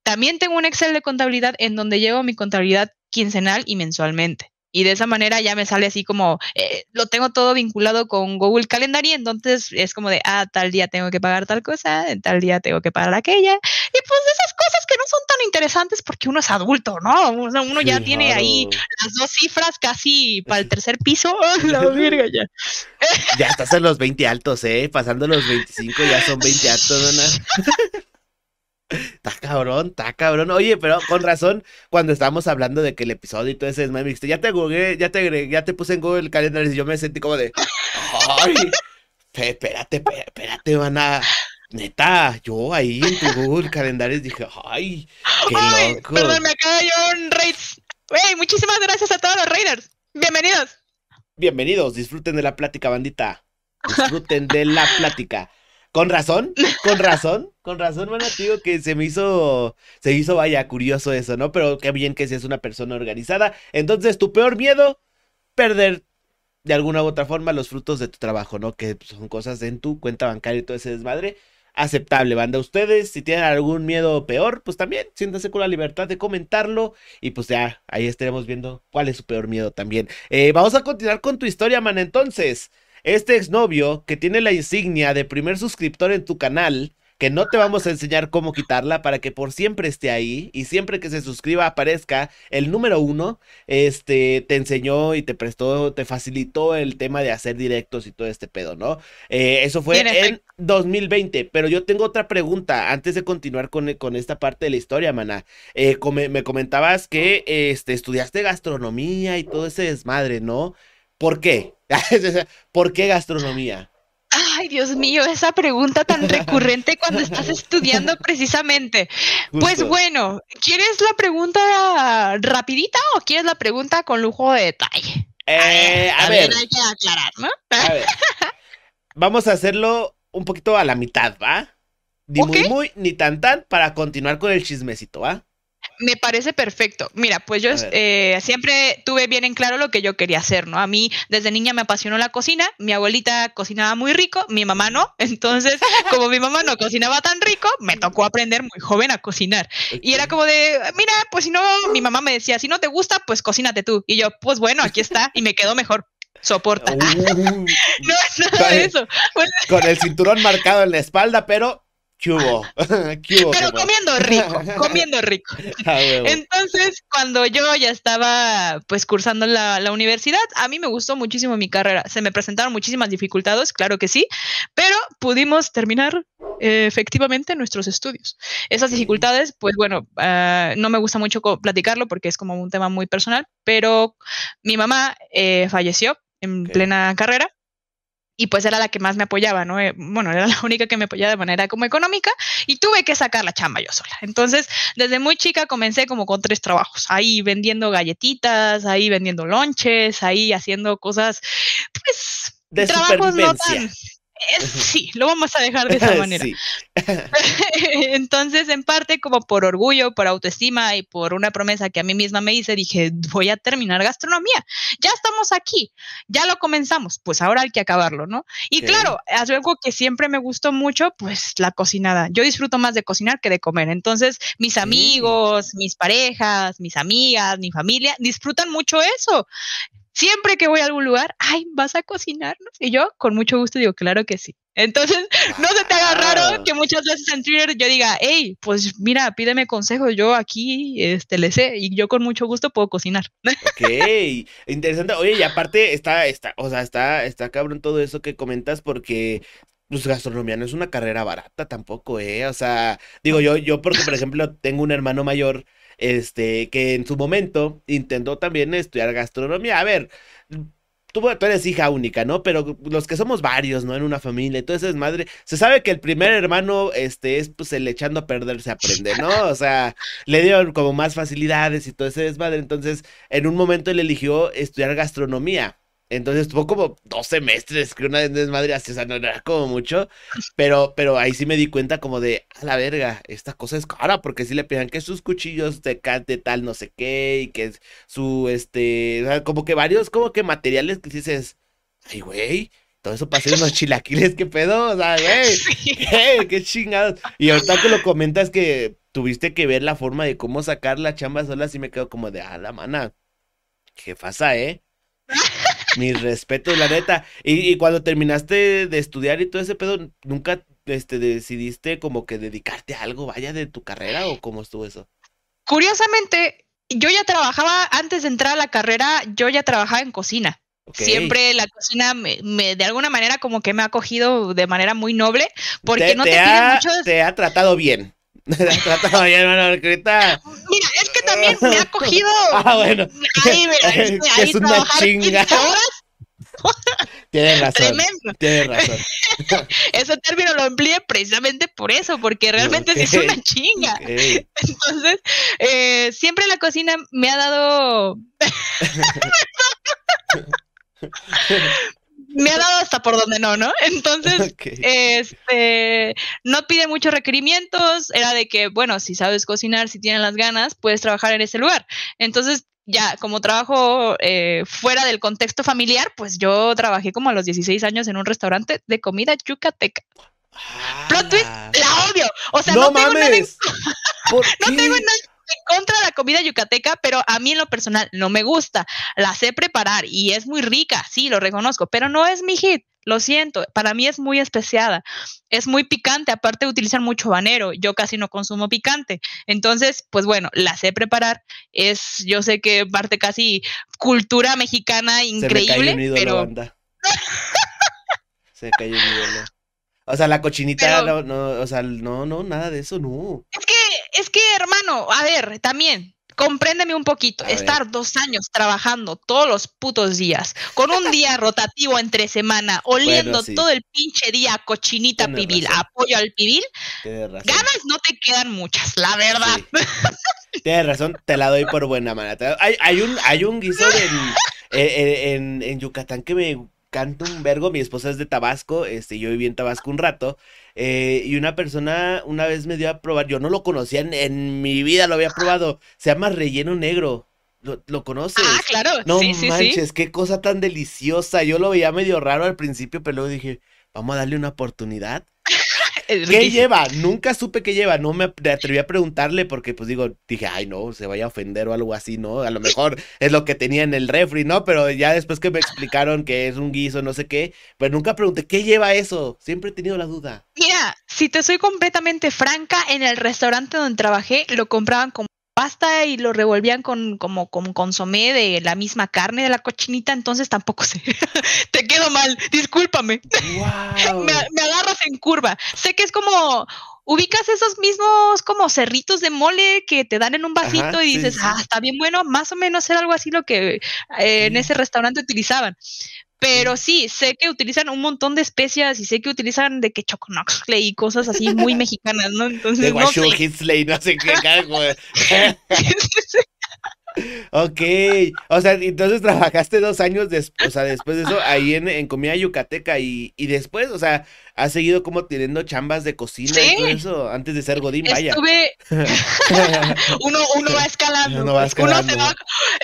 también tengo un Excel de contabilidad en donde llevo mi contabilidad quincenal y mensualmente y de esa manera ya me sale así como, eh, lo tengo todo vinculado con Google Calendar y entonces es como de, ah, tal día tengo que pagar tal cosa, tal día tengo que pagar aquella. Y pues esas cosas que no son tan interesantes porque uno es adulto, ¿no? Uno, ya tiene ahí las dos cifras casi para el tercer piso. la verga ya. ya estás en los 20 altos, ¿eh? Pasando los 25 ya son 20 altos, ¿no? Está cabrón, está cabrón. Oye, pero con razón, cuando estábamos hablando de que el episodio y todo ese desmadre, me dijiste, ya te google, ya te ya te puse en Google Calendar y yo me sentí como de, ay, espérate, espérate, van a... Neta, yo ahí en tu Google Calendar dije, ay, qué ay, loco. Perdón, me acaba de un raids. Hey, muchísimas gracias a todos los raiders. Bienvenidos. Bienvenidos, disfruten de la plática, bandita. Disfruten de la plática. Con razón, con razón, con razón, bueno, digo que se me hizo, se hizo, vaya, curioso eso, ¿no? Pero qué bien que seas una persona organizada. Entonces, tu peor miedo, perder de alguna u otra forma los frutos de tu trabajo, ¿no? Que son cosas en tu cuenta bancaria y todo ese desmadre. Aceptable, banda. Ustedes, si tienen algún miedo peor, pues también siéntanse con la libertad de comentarlo. Y pues ya, ahí estaremos viendo cuál es su peor miedo también. Eh, vamos a continuar con tu historia, man. Entonces, este exnovio que tiene la insignia de primer suscriptor en tu canal, que no te vamos a enseñar cómo quitarla para que por siempre esté ahí y siempre que se suscriba aparezca el número uno, este, te enseñó y te prestó, te facilitó el tema de hacer directos y todo este pedo, ¿no? Eh, eso fue en 2020, pero yo tengo otra pregunta antes de continuar con, con esta parte de la historia, mana. Eh, me comentabas que este, estudiaste gastronomía y todo ese desmadre, ¿no? ¿Por qué? ¿Por qué gastronomía? Ay, Dios mío, esa pregunta tan recurrente cuando estás estudiando precisamente. Pues bueno, ¿quieres la pregunta rapidita o quieres la pregunta con lujo de detalle? Eh, a, ver, hay que aclarar, ¿no? Vamos a hacerlo un poquito a la mitad, ¿va? Ni muy, muy, ni tan tan para continuar con el chismecito, ¿va? Me parece perfecto. Mira, pues yo eh, siempre tuve bien en claro lo que yo quería hacer, ¿no? A mí desde niña me apasionó la cocina, mi abuelita cocinaba muy rico, mi mamá no, entonces como mi mamá no cocinaba tan rico, me tocó aprender muy joven a cocinar. Y era como de, mira, pues si no, mi mamá me decía, si no te gusta, pues cocínate tú. Y yo, pues bueno, aquí está, y me quedó mejor soporta. Uh. no es nada de eso. Con el cinturón marcado en la espalda, pero Cubo. Pero comiendo rico, comiendo rico. Ah, Entonces, cuando yo ya estaba pues cursando la, la, universidad, a mí me gustó muchísimo mi carrera. Se me presentaron muchísimas dificultades, claro que sí, pero pudimos terminar eh, efectivamente nuestros estudios. Esas dificultades, pues bueno, uh, no me gusta mucho platicarlo porque es como un tema muy personal, pero mi mamá eh, falleció en plena carrera y pues era la que más me apoyaba, ¿no? Eh, bueno, era la única que me apoyaba de manera como económica y tuve que sacar la chamba yo sola. Entonces, desde muy chica comencé como con tres trabajos, ahí vendiendo galletitas, ahí vendiendo lonches, ahí haciendo cosas, pues... De trabajos no sí, lo vamos a dejar de esa manera. Entonces, en parte, como por orgullo, por autoestima y por una promesa que a mí misma me hice, dije, voy a terminar gastronomía. Ya estamos aquí, ya lo comenzamos, pues ahora hay que acabarlo, ¿no? Y claro, es algo que siempre me gustó mucho, pues la cocinada. Yo disfruto más de cocinar que de comer. Entonces, mis amigos, mis parejas, mis amigas, mi familia, disfrutan mucho eso. Siempre que voy a algún lugar, ay, ¿vas a cocinarnos? Y yo, con mucho gusto, digo, claro que sí. Entonces, no se te haga raro que muchas veces en Twitter yo diga, hey, pues mira, pídeme consejos, yo aquí este, le sé y yo con mucho gusto puedo cocinar. Ok, interesante. Oye, y aparte está, está, o sea, está, está cabrón todo eso que comentas porque pues gastronomía no es una carrera barata tampoco, ¿eh? O sea, digo yo, yo porque, por ejemplo, tengo un hermano mayor este, que en su momento intentó también estudiar gastronomía. A ver, tú, eres hija única, ¿no? Pero los que somos varios, ¿no? En una familia, entonces es madre, se sabe que el primer hermano, este, es pues el echando a perder se aprende, ¿no? O sea, le dieron como más facilidades y todo ese desmadre, entonces en un momento él eligió estudiar gastronomía. Entonces tuvo como dos semestres, que una desmadre así, o sea, no era como mucho, pero, pero ahí sí me di cuenta como de, a la verga, esta cosa es cara, porque sí le pidan que sus cuchillos de, de tal no sé qué, y que su, este, o sea, como que varios, como que materiales que dices, ay, güey, todo eso para hacer unos chilaquiles, qué pedo, o sea, güey, qué, qué chingados. Y ahorita que lo comentas que tuviste que ver la forma de cómo sacar la chamba sola, sí me quedo como de, a la mana, qué pasa, eh. Mis respetos, la neta. Y, cuando terminaste de estudiar y todo ese pedo, ¿nunca este, decidiste como que dedicarte a algo, vaya, de tu carrera o cómo estuvo eso? Curiosamente, yo ya trabajaba, antes de entrar a la carrera, yo ya trabajaba en cocina. Siempre la cocina me, de alguna manera como que me ha acogido de manera muy noble porque no te, ha, te ha tratado bien, Mira, es que también me ha cogido. Ah, bueno. Ahí, ahí, es una chinga. Tienes razón. Tremendo. Tienes razón. Ese término lo empleé precisamente por eso, porque realmente sí es una chinga. Entonces, eh, siempre la cocina me ha dado. Me ha dado hasta por donde no, ¿no? Entonces, este, no pide muchos requerimientos, era de que, bueno, si sabes cocinar, si tienes las ganas, puedes trabajar en ese lugar. Entonces, ya como trabajo eh, fuera del contexto familiar, pues yo trabajé como a los 16 años en un restaurante de comida yucateca. Plot twist, ah. la odio. O sea, no, no tengo nada no tengo nada en contra de la comida yucateca, pero a mí en lo personal no me gusta. La sé preparar y es muy rica, sí, lo reconozco, pero no es mi hit. Lo siento, para mí es muy especiada. Es muy picante, aparte de utilizar mucho banero. Yo casi no consumo picante. Entonces, pues bueno, la sé preparar. Es, yo sé que parte casi cultura mexicana increíble, pero. Se cayó un ídolo. O sea, la cochinita, no, no, o sea, no, no, nada de eso, no. Es que es que, hermano, a ver, también, compréndeme un poquito, estar dos años trabajando todos los putos días, con un día rotativo entre semana, oliendo todo el pinche día cochinita pibil, apoyo al pibil, ganas no te quedan muchas, la verdad. Tienes razón, te la doy por buena manera. Hay, hay, un, hay un guiso en, en Yucatán que me canta un vergo. Mi esposa es de Tabasco, este, yo viví en Tabasco un rato. Eh, y una persona una vez me dio a probar, yo no lo conocía en, mi vida, lo había probado. Se llama relleno negro. ¿Lo, conoces? Ah, claro. No manches, qué cosa tan deliciosa. Yo lo veía medio raro al principio, pero luego dije, vamos a darle una oportunidad. ¿Qué lleva? Nunca supe qué lleva. No me atreví a preguntarle porque, pues digo, dije, ay, no, se vaya a ofender o algo así, ¿no? A lo mejor es lo que tenía en el refri, ¿no? Pero ya después que me explicaron que es un guiso, no sé qué, pues nunca pregunté, ¿qué lleva eso? Siempre he tenido la duda. Mira, si te soy completamente franca, en el restaurante donde trabajé lo compraban como pasta y lo revolvían con como con consomé de la misma carne de la cochinita, entonces tampoco sé. Te quedo mal, discúlpame. me, agarras en curva. Sé que es como ubicas esos mismos como cerritos de mole que te dan en un vasito y dices, ah, está bien bueno, más o menos era algo así lo que eh, en ese restaurante utilizaban. Pero sí, sé que utilizan un montón de especias y sé que utilizan de que choconoxle y cosas así muy mexicanas, ¿no? Entonces, De no sé. Hitzley, no sé qué cargo. Ok, o sea, entonces trabajaste dos años después, o sea, después de eso, ahí en, en comida yucateca y, y después, o sea, has seguido como teniendo chambas de cocina y todo Sí. eso antes de ser Godín, vaya. Estuve, uno, uno va escalando. Uno va uno se va-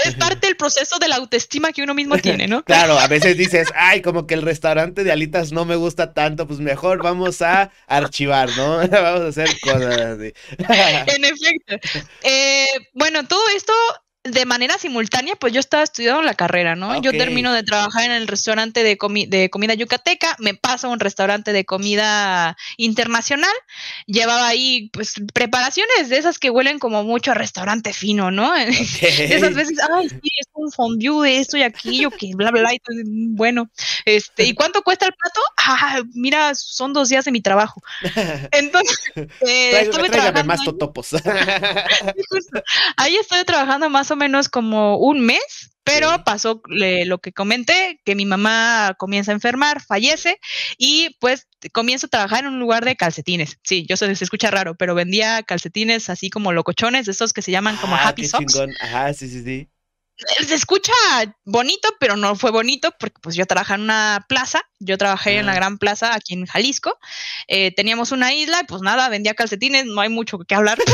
es parte del proceso de la autoestima que uno mismo tiene, ¿no? Claro, a veces dices, ay, como que el restaurante de alitas no me gusta tanto, pues mejor vamos a archivar, ¿no? Vamos a hacer cosas así. En efecto. Eh, bueno, todo esto de manera simultánea, pues yo estaba estudiando la carrera, ¿no? Yo Ok. termino de trabajar en el restaurante de, comi- de comida yucateca, me paso a un restaurante de comida internacional, llevaba ahí pues preparaciones de esas que huelen como mucho a restaurante fino, ¿no? Esas veces, ay, sí, es un fondue de esto y aquello, que bla, bla, bla, y todo, mm, bueno, este, ¿y cuánto cuesta el plato? Ah, mira, son dos días de mi trabajo. Entonces, eh, estuve trabajando más totopos. Ahí estoy trabajando más o menos como un mes, pero Sí. pasó le- lo que comenté, que mi mamá comienza a enfermar, fallece y pues comienzo a trabajar en un lugar de calcetines. Sí, yo sé, se escucha raro, pero vendía calcetines así como locochones, de estos que se llaman como Ah, Happy qué Socks. chingón. Ajá, sí, sí, sí. Se escucha bonito, pero no fue bonito porque pues yo trabajaba en una plaza, yo trabajé en la gran plaza aquí en Jalisco, eh, teníamos una isla y pues nada, vendía calcetines, no hay mucho que hablar.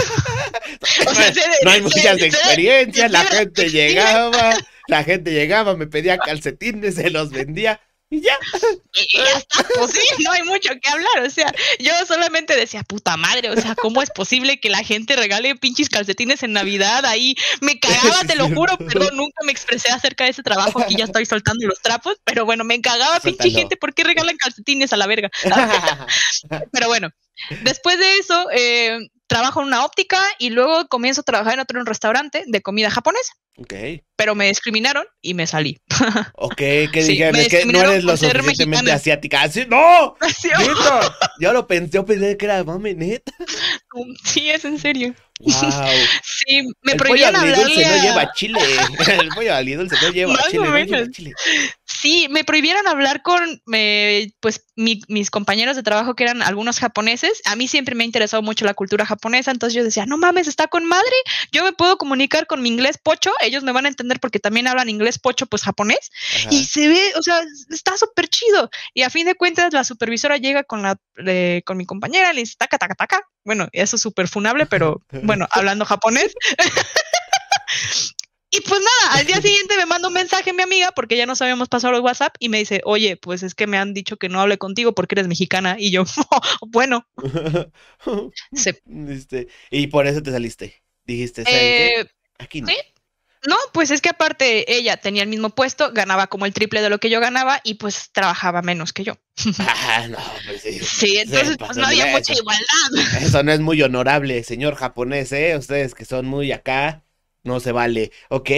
O sea, no, hay muchas experiencias, la gente llegaba, la gente llegaba, me pedía calcetines, se los vendía y ya. Y ya está, pues sí, no hay mucho que hablar, o sea, yo solamente decía, puta madre, o sea, ¿cómo es posible que la gente regale pinches calcetines en Navidad ahí? Me cagaba, te lo juro, perdón, nunca me expresé acerca de ese trabajo, aquí ya estoy soltando los trapos, pero bueno, me cagaba, pinche gente, ¿por qué regalan calcetines a la verga? Pero bueno, después de eso, eh, trabajo en una óptica y luego comienzo a trabajar en otro restaurante de comida japonesa, ok, pero me discriminaron y me salí. ok, que Sí, dijeron, es que no eres lo suficientemente mexicana. asiática. Así, ¡No! Así, ¡Neta! Yo lo pensé, yo pensé que era mame, neta. Sí, es en serio. ¡Wow! Sí, me el pollo prohibían hablarle no a- lleva chile. El pollo agridulce no lleva Más chile, no lleva chile. Sí, me prohibieron hablar con eh, pues mi- mis compañeros de trabajo que eran algunos japoneses. A mí siempre me ha interesado mucho la cultura japonesa, entonces yo decía, no mames, está con madre. Yo me puedo comunicar con mi inglés pocho, ellos me van a entender porque también hablan inglés pocho, pues japonés. Ajá. Y se ve, o sea, está súper chido. Y a fin de cuentas, la supervisora llega con la eh, con mi compañera, le dice taca, taca, taca. Bueno, eso es súper funable, pero bueno, hablando japonés. y pues nada, al día siguiente me manda un mensaje mi amiga, porque ya nos habíamos pasado el WhatsApp, y me dice, oye, pues es que me han dicho que no hable contigo porque eres mexicana. Y yo, bueno, Este, y por eso te saliste. Dijiste, eh, Aquí no. sí. No, pues es que aparte ella tenía el mismo puesto, ganaba como el triple de lo que yo ganaba y pues trabajaba menos que yo. Ah, no, pues sí. Sí, entonces pues no había mucha igualdad. Eso no es muy honorable, señor japonés, ¿eh? Ustedes que son muy acá, no se vale. Ok,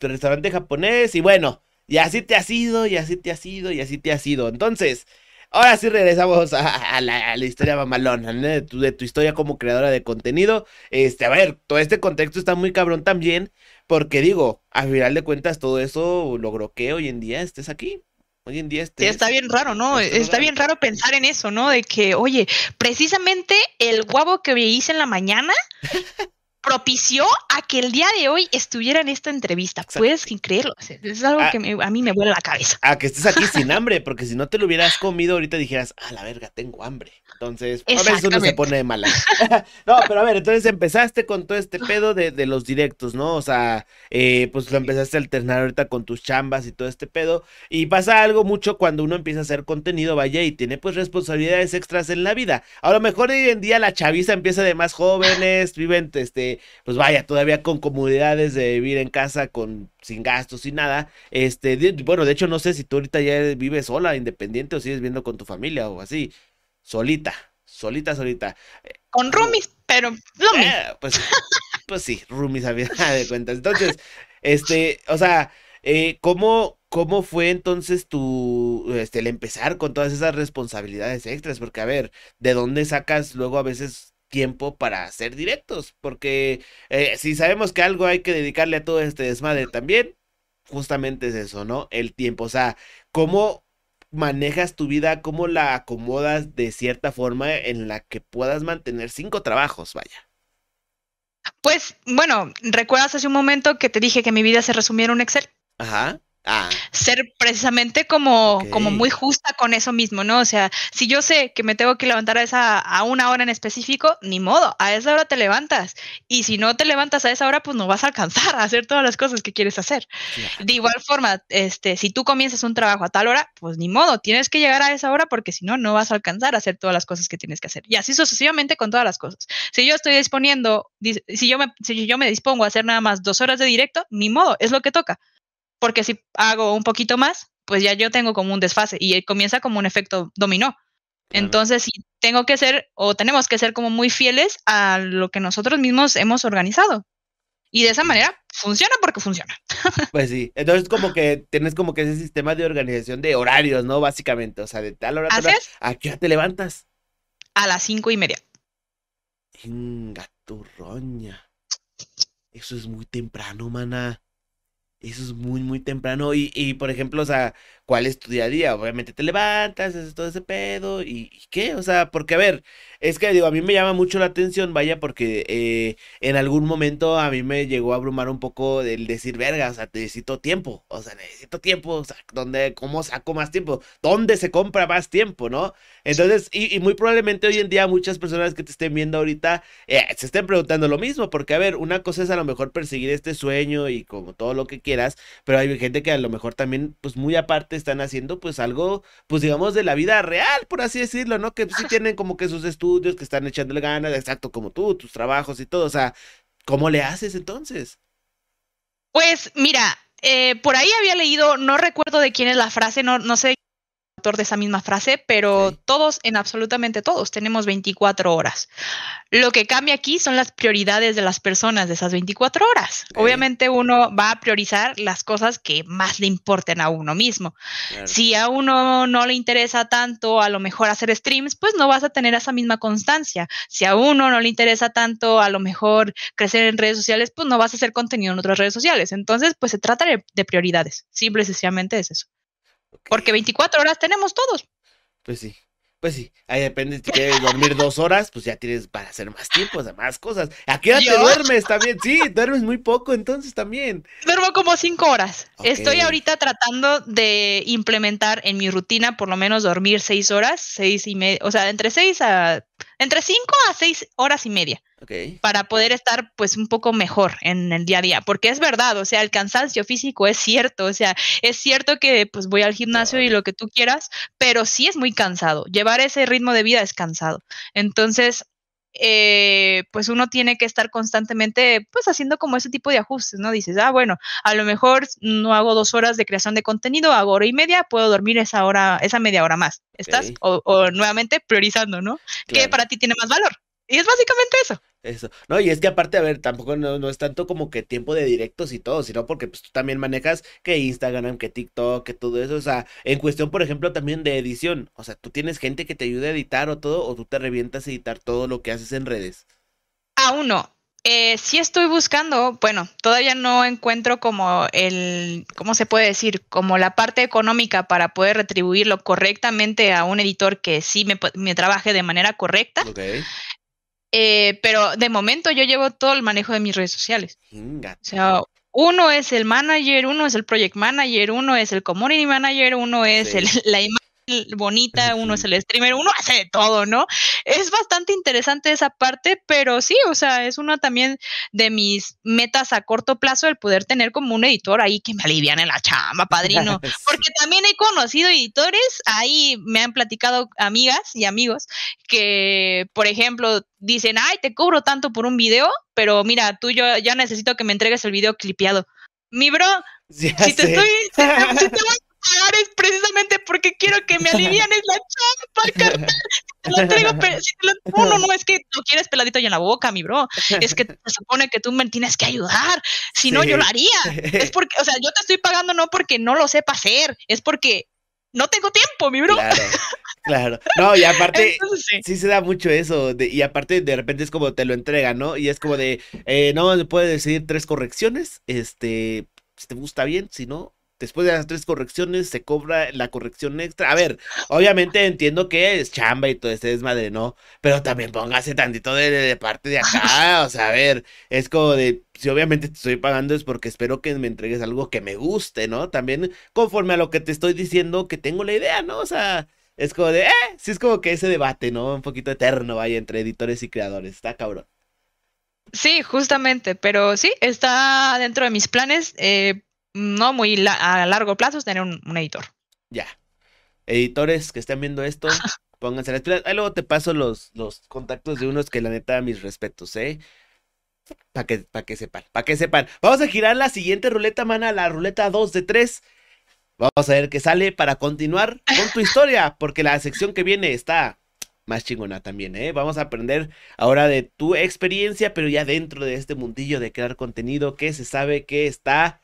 restaurante japonés y bueno, y así te has ido, y así te has ido, y así te has ido. Entonces, ahora sí regresamos a, a la, a la historia mamalona, ¿no? De tu, de tu historia como creadora de contenido. Este, a ver, todo este contexto está muy cabrón también, porque digo, a final de cuentas todo eso logró que hoy en día estés aquí. Hoy en día Sí, estés... está bien raro, ¿no? Está Está raro. bien raro pensar en eso, ¿no? De que, oye, precisamente el guavo que me hice en la mañana propició a que el día de hoy estuviera en esta entrevista. Exacto. Puedes creerlo. Es algo Ah. que me- a mí me vuela la cabeza. A que estés aquí sin hambre, porque si no te lo hubieras comido ahorita dijeras, a la verga, tengo hambre. Entonces, a veces uno se pone de mala. no, pero a ver, entonces empezaste con todo este pedo de, de los directos, ¿no? O sea, eh, pues lo empezaste a alternar ahorita con tus chambas y todo este pedo. Y pasa algo mucho cuando uno empieza a hacer contenido, vaya, y tiene pues responsabilidades extras en la vida. A lo mejor hoy en día la chaviza empieza de más jóvenes, viven, este, pues vaya, todavía con comodidades de vivir en casa, con sin gastos, sin nada. Este, de- bueno, de hecho no sé si tú ahorita ya vives sola, independiente o sigues viviendo con tu familia o así. Solita, solita, solita. Con roomies, pero. Eh, pues, pues sí, roomies a de cuentas. Entonces, este, o sea, eh, ¿cómo, cómo fue entonces tu, este, el empezar con todas esas responsabilidades extras? Porque, a ver, ¿de dónde sacas luego a veces tiempo para hacer directos? Porque eh, si sabemos que algo hay que dedicarle a todo este desmadre también, justamente es eso, ¿no? El tiempo, o sea, cómo manejas tu vida, cómo la acomodas de cierta forma en la que puedas mantener cinco trabajos, vaya. Pues bueno, ¿recuerdas hace un momento que te dije que mi vida se resumiera en un Excel? Ajá. Ah. Ser precisamente como, como muy justa con eso mismo, ¿no? O sea, si yo sé que me tengo que levantar a esa a una hora en específico, ni modo, a esa hora te levantas. Y si no te levantas a esa hora, pues no vas a alcanzar a hacer todas las cosas que quieres hacer. De igual forma, este, si tú comienzas un trabajo a tal hora, pues ni modo, tienes que llegar a esa hora porque si no, no vas a alcanzar a hacer todas las cosas que tienes que hacer. Y así sucesivamente con todas las cosas. Si yo estoy disponiendo, si yo me, si yo me dispongo a hacer nada más dos horas de directo, ni modo, es lo que toca porque si hago un poquito más, pues ya yo tengo como un desfase y comienza como un efecto dominó. Entonces, sí, tengo que ser o tenemos que ser como muy fieles a lo que nosotros mismos hemos organizado. Y de esa manera funciona porque funciona. Pues sí, entonces como que tienes como que ese sistema de organización de horarios, ¿no? Básicamente, o sea, de tal hora, tal hora ¿a qué hora te levantas? A las cinco y media. Venga, tu roña. Eso es muy temprano, mana. Eso es muy, muy temprano. Y, y, por ejemplo, o sea, ¿cuál es tu día a día? Obviamente te levantas, haces todo ese pedo. ¿Y, y qué? O sea, porque a ver, es que digo, a mí me llama mucho la atención, vaya, porque eh, en algún momento a mí me llegó a abrumar un poco el decir, verga, o sea, necesito tiempo, o sea, necesito tiempo, o sea, ¿dónde, ¿cómo saco más tiempo? ¿Dónde se compra más tiempo, no? Entonces, y, y muy probablemente hoy en día muchas personas que te estén viendo ahorita eh, se estén preguntando lo mismo, porque a ver, una cosa es a lo mejor perseguir este sueño y como todo lo que quieras, pero hay gente que a lo mejor también, pues muy aparte están haciendo pues algo, pues digamos, de la vida real, por así decirlo, ¿no? Que sí tienen como que sus estudios estudios, que están echándole ganas, exacto como tú, tus trabajos y todo. O sea, ¿cómo le haces entonces? Pues mira, eh, por ahí había leído, no recuerdo de quién es la frase, no, no sé de esa misma frase, pero todos, en absolutamente todos, tenemos 24 horas. Lo que cambia aquí son las prioridades de las personas de esas 24 horas. Obviamente uno va a priorizar las cosas que más le importen a uno mismo. Si a uno no le interesa tanto a lo mejor hacer streams, pues no vas a tener esa misma constancia. Si a uno no le interesa tanto a lo mejor crecer en redes sociales, pues no vas a hacer contenido en otras redes sociales. Entonces, pues se trata de, de prioridades. Simple y sencillamente es eso. Porque 24 horas tenemos todos. Pues sí. Pues sí, ahí depende, si quieres dormir dos horas, pues ya tienes para hacer más tiempo, o más cosas. ¿A qué hora te duermes también? Sí, duermes muy poco entonces también. Duermo como cinco horas. Estoy ahorita tratando de implementar en mi rutina por lo menos dormir seis horas, seis y media, o sea, entre seis a, entre cinco a seis horas y media para poder estar pues un poco mejor en el día a día, porque es verdad, o sea, el cansancio físico es cierto, o sea, es cierto que pues voy al gimnasio y lo que tú quieras, pero sí es muy cansado, llevar ese ritmo de vida es cansado. Entonces, eh, pues uno tiene que estar constantemente pues haciendo como ese tipo de ajustes, ¿no? Dices, ah, bueno, a lo mejor no hago dos horas de creación de contenido, hago hora y media, puedo dormir esa hora, esa media hora más. ¿Estás? O, nuevamente priorizando, ¿no? ¿Qué para ti tiene más valor? Y es básicamente eso. Eso. No, y es que aparte, a ver, tampoco no, es tanto como que tiempo de directos y todo, sino porque pues tú también manejas que Instagram, que TikTok, que todo eso. O sea, en cuestión, por ejemplo, también de edición. O sea, tú tienes gente que te ayude a editar o todo, o tú te revientas a editar todo lo que haces en redes. Aún no. Eh, sí estoy buscando, bueno, todavía no encuentro como el, ¿cómo se puede decir? Como la parte económica para poder retribuirlo correctamente a un editor que sí me, me trabaje de manera correcta. Okay. Eh, pero de momento yo llevo todo el manejo de mis redes sociales. O sea, uno es el manager, uno es el project manager, uno es el community manager, uno es el, la imagen bonita, uno es el streamer, uno hace de todo, ¿no? Es bastante interesante esa parte, pero sí, o sea, es una también de mis metas a corto plazo el poder tener como un editor ahí que me alivian en la chamba, padrino, porque también he conocido editores, ahí me han platicado amigas y amigos que, por ejemplo, dicen, ay, te cobro tanto por un video, pero mira, tú yo ya necesito que me entregues el video clipeado. Mi bro, si te estoy, es precisamente porque quiero que me alivian es la chapa, carnal. Te lo traigo, pero si te lo, uno no es que lo quieres peladito y en la boca, mi bro. Es que se supone que tú me tienes que ayudar. Si no, yo lo haría. Es porque, o sea, yo te estoy pagando no porque no lo sepa hacer, es porque no tengo tiempo, mi bro. Claro. Claro, no, y aparte, sí. se da mucho eso, y aparte de repente es como te lo entregan, ¿no? Y es como de, eh, no, puede decidir tres correcciones, este, si te gusta bien, si no, después de las tres correcciones se cobra la corrección extra. A ver, obviamente entiendo que es chamba y todo este desmadre, ¿no? Pero también póngase tantito de, parte de acá, o sea, a ver, es como de, si obviamente te estoy pagando es porque espero que me entregues algo que me guste, ¿no? También conforme a lo que te estoy diciendo que tengo la idea, ¿no? O sea, es como de, eh, sí es como que ese debate, ¿no? Un poquito eterno, vaya, entre editores y creadores, está cabrón. Sí, justamente, pero sí, está dentro de mis planes. Eh, no muy a largo plazo tener un, editor. Ya. Editores que estén viendo esto, pónganse las pilas. Ahí luego te paso los, los contactos de unos que la neta, mis respetos, ¿eh? Para que, que sepan, para que sepan. Vamos a girar la siguiente ruleta, mana, la ruleta 2 de 3. Vamos a ver qué sale para continuar con tu historia, porque la sección que viene está más chingona también, ¿eh? Vamos a aprender ahora de tu experiencia, pero ya dentro de este mundillo de crear contenido que se sabe que está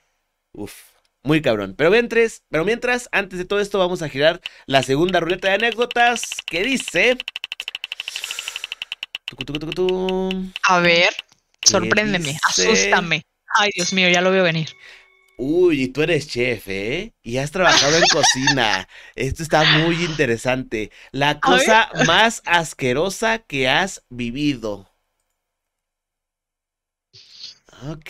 Uf, muy cabrón. Pero mientras, pero mientras, antes de todo esto, vamos a girar la segunda ruleta de anécdotas que dice. A ver, sorpréndeme, asústame. Ay, Dios mío, ya lo veo venir. Uy, y tú eres chef, ¿eh? Y has trabajado en cocina. Esto está muy interesante. La cosa más asquerosa que has vivido. Ok.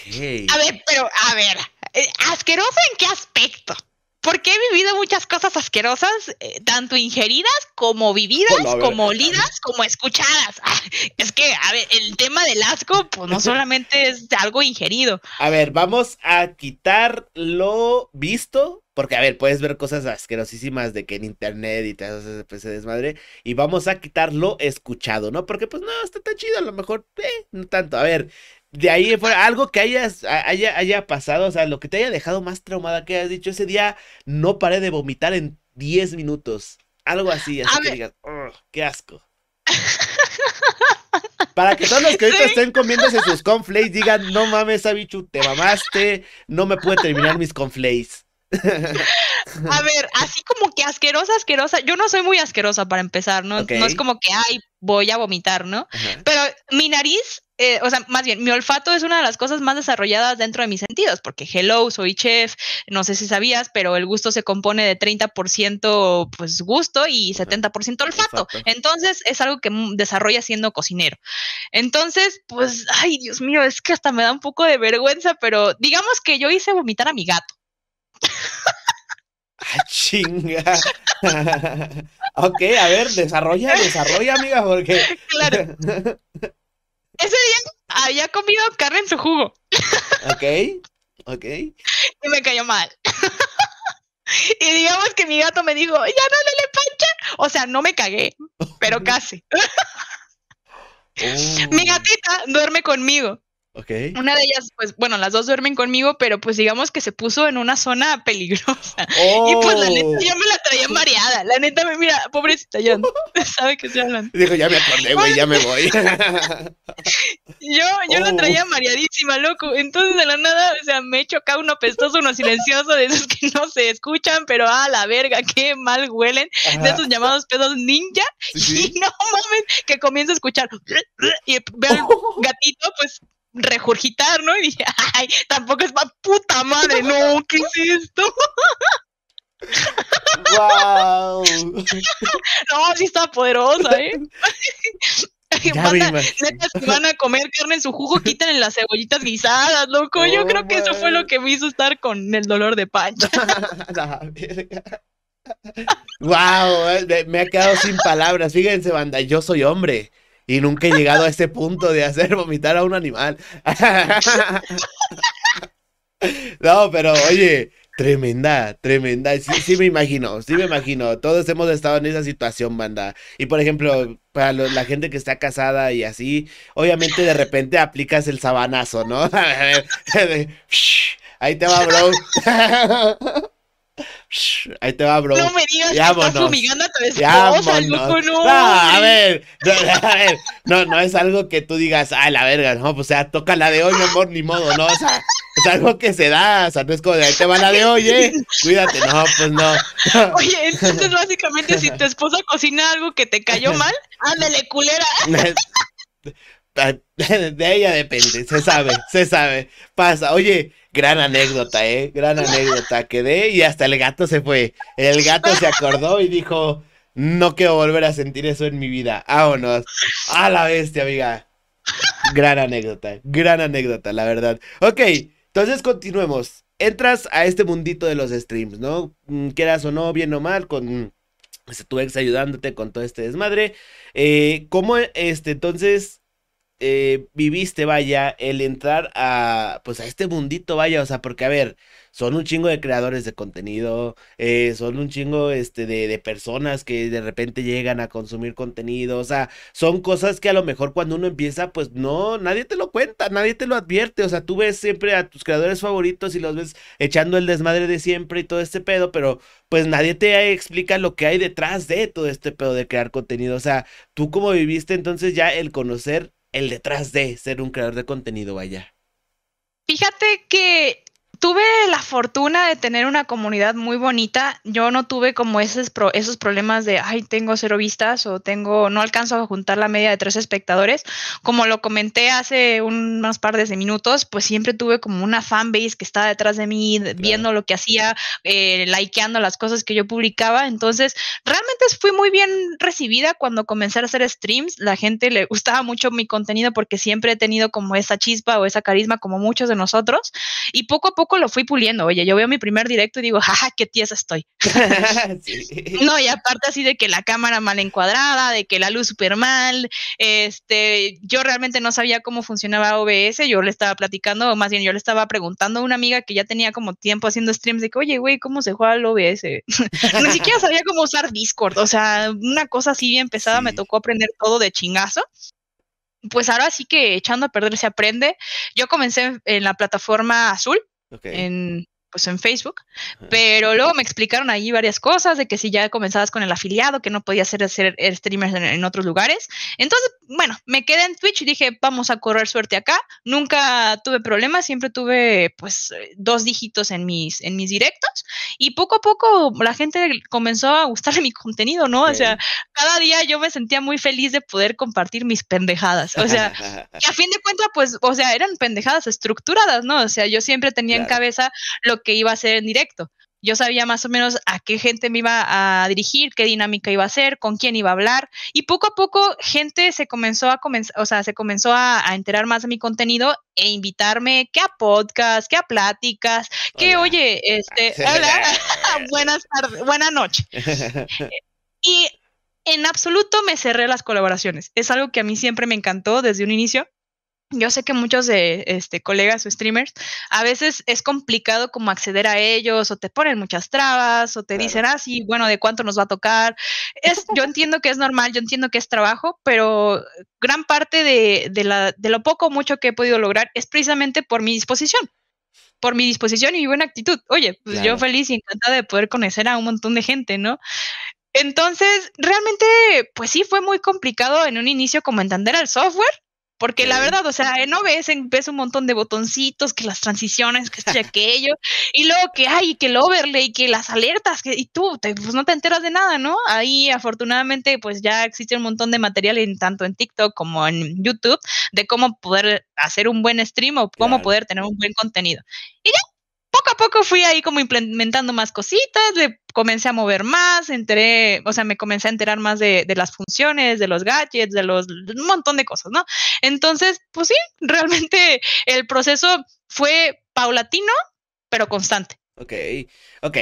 A ver, pero, a ver, eh, ¿asquerosa en qué aspecto? Porque he vivido muchas cosas asquerosas, eh, tanto ingeridas como vividas, como olidas, como escuchadas. Ah, es que, a ver, el tema del asco, pues no solamente es algo ingerido. A ver, vamos a quitar lo visto, porque, a ver, puedes ver cosas asquerosísimas de que en internet y todo ese, ese desmadre, y vamos a quitar lo escuchado, ¿no? Porque, pues, no, está tan chido, a lo mejor, eh, no tanto. A ver, de ahí fuera, algo que hayas, haya, haya pasado, o sea, lo que te haya dejado más traumada que hayas dicho ese día, no paré de vomitar en 10 minutos. Algo así, así que digas, qué asco. Para que todos los que ahorita estén comiéndose sus conflays digan, no mames, Abichu, te mamaste, no me puede terminar mis conflays. A ver, así como que asquerosa, asquerosa. Yo no soy muy asquerosa para empezar, ¿no? No es como que, ay, voy a vomitar, ¿no? Pero mi nariz, eh, o sea, más bien, mi olfato es una de las cosas más desarrolladas dentro de mis sentidos, porque hello, soy chef, no sé si sabías, pero el gusto se compone de 30% pues gusto y 70% olfato. Entonces es algo que desarrolla siendo cocinero. Entonces, pues, ay, Dios mío, es que hasta me da un poco de vergüenza, pero digamos que yo hice vomitar a mi gato. Ah, chinga. ok, a ver, desarrolla, desarrolla, amiga, porque. Claro. Ese día había comido carne en su jugo. ok, ok. Y me cayó mal. y digamos que mi gato me dijo, ya no le pancha. O sea, no me cagué, pero casi. Mi oh. gatita duerme conmigo. Una de ellas, pues, bueno, las dos duermen conmigo, pero pues digamos que se puso en una zona peligrosa. Y pues la neta, yo me la traía oh. mareada. La neta, me mira, pobrecita, ya sabe que estoy hablando. Dijo, ya me acordé, güey, ya me voy. yo, yo la traía oh. mareadísima, loco. Entonces, de la nada, o sea, me he chocado uno apestoso, uno silencioso, de esos que no se escuchan, pero a la verga, qué mal huelen, de esos llamados pedos ninja. Y no mames, que comienzo a escuchar. Y veo gatito, pues regurgitar, ¿no? Y dije, ay, tampoco es para puta madre, no, ¿qué es esto? ¡Wow! no, sí está poderosa, ¿eh? van, a, neta, si van a comer carne en su jugo, quítenle las cebollitas guisadas, loco. Yo oh, creo que eso fue lo que me hizo estar con el dolor de pancha. wow, eh, me ha quedado sin palabras. Fíjense, banda, yo soy hombre y nunca he llegado a ese punto de hacer vomitar a un animal. no, pero oye, tremenda, tremenda. Sí, sí me imagino, sí me imagino. Todos hemos estado en esa situación, banda. Y por ejemplo, para la gente que está casada y así, obviamente de repente aplicas el sabanazo, ¿no? Ahí te va, bro. Ahí te va, bro. No me digas que estás fumigando a tu esposa, loco, no. No, a ver, no, a ver, no, no es algo que tú digas, ay, la verga, no, pues o sea, toca la de hoy, mi amor, ni modo, no, o sea, es algo que se da, o sea, no es como de ahí te va la de hoy, eh, cuídate, no, pues no. Oye, entonces básicamente si tu esposa cocina algo que te cayó mal, ándale, culera. de ella depende, se sabe, se sabe. Pasa, oye, gran anécdota, ¿eh? Gran anécdota. Quedé y hasta el gato se fue. El gato se acordó y dijo, no quiero volver a sentir eso en mi vida. Vámonos. A la bestia, amiga. Gran anécdota, gran anécdota, la verdad. Ok, entonces continuemos. Entras a este mundito de los streams, ¿no? Mm, quieras o no, bien o mal, con tu ex ayudándote con todo este desmadre. Eh, ¿Cómo este entonces eh, viviste, vaya, el entrar a, pues a este mundito, vaya, o sea, porque a ver, son un chingo de creadores de contenido, eh, son un chingo este, de, de, personas que de repente llegan a consumir contenido, o sea, son cosas que a lo mejor cuando uno empieza, pues no, nadie te lo cuenta, nadie te lo advierte, o sea, tú ves siempre a tus creadores favoritos y los ves echando el desmadre de siempre y todo este pedo, pero pues nadie te explica lo que hay detrás de todo este pedo de crear contenido, o sea, tú como viviste entonces ya el conocer el detrás de ser un creador de contenido, vaya. Fíjate que tuve la fortuna de tener una comunidad muy bonita. Yo no tuve como esos, esos problemas de, ay, tengo cero vistas o tengo, no alcanzo a juntar la media de tres espectadores. Como lo comenté hace unos par de minutos, pues siempre tuve como una fanbase que estaba detrás de mí, viendo lo que hacía, eh, likeando las cosas que yo publicaba. Entonces, realmente fui muy bien recibida cuando comencé a hacer streams. La gente le gustaba mucho mi contenido porque siempre he tenido como esa chispa o esa carisma como muchos de nosotros. Y poco a poco lo fui puliendo. Oye, yo veo mi primer directo y digo, jaja, qué tiesa estoy. No, y aparte así de que la cámara mal encuadrada, de que la luz súper mal. Este, yo realmente no sabía cómo funcionaba OBS. Yo le estaba platicando, o más bien yo le estaba preguntando a una amiga que ya tenía como tiempo haciendo streams de que, oye, güey, ¿cómo se juega el OBS? Ni siquiera sabía cómo usar Discord. O sea, una cosa así bien pesada, me tocó aprender todo de chingazo pues ahora sí que echando a perder se aprende. Yo comencé en la plataforma azul, en, pues en Facebook, pero luego me explicaron ahí varias cosas de que si ya comenzabas con el afiliado, que no podías hacer, hacer streamers en, otros lugares. Entonces, bueno, me quedé en Twitch y dije, vamos a correr suerte acá. Nunca tuve problemas, siempre tuve pues dos dígitos en mis, en mis directos y poco a poco la gente comenzó a gustarle mi contenido, ¿no? O sea, cada día yo me sentía muy feliz de poder compartir mis pendejadas. O sea, que a fin de cuentas, pues, o sea, eran pendejadas estructuradas, ¿no? O sea, yo siempre tenía en cabeza lo que iba a ser en directo. Yo sabía más o menos a qué gente me iba a dirigir, qué dinámica iba a hacer, con quién iba a hablar. Y poco a poco gente se comenzó a comenzar, o sea, se comenzó a, enterar más de mi contenido e invitarme que a podcast, que a pláticas, que oye, este, hola, buenas tardes, buena noche. y en absoluto me cerré las colaboraciones. Es algo que a mí siempre me encantó desde un inicio yo sé que muchos de este, colegas o streamers a veces es complicado como acceder a ellos o te ponen muchas trabas o te dicen, ah, sí, bueno, ¿de cuánto nos va a tocar? Es, yo entiendo que es normal, yo entiendo que es trabajo, pero gran parte de, de, la, de lo poco o mucho que he podido lograr es precisamente por mi disposición por mi disposición y mi buena actitud. Oye, pues yo feliz y encantada de poder conocer a un montón de gente, ¿no? Entonces, realmente, pues sí, fue muy complicado en un inicio como entender el software, porque la verdad, o sea, en OBS ves un montón de botoncitos, que las transiciones, que esto y aquello, y luego que hay, que el overlay, que las alertas, que, y tú, pues no te enteras de nada, ¿no? Ahí afortunadamente, pues ya existe un montón de material en, tanto en TikTok como en YouTube de cómo poder hacer un buen stream o cómo poder tener un buen contenido. Y ya, poco a poco fui ahí como implementando más cositas, le comencé a mover más, enteré, o sea, me comencé a enterar más de, las funciones, de los gadgets, de los, un montón de cosas, ¿no? Entonces, pues sí, realmente el proceso fue paulatino, pero constante. Ok, ok,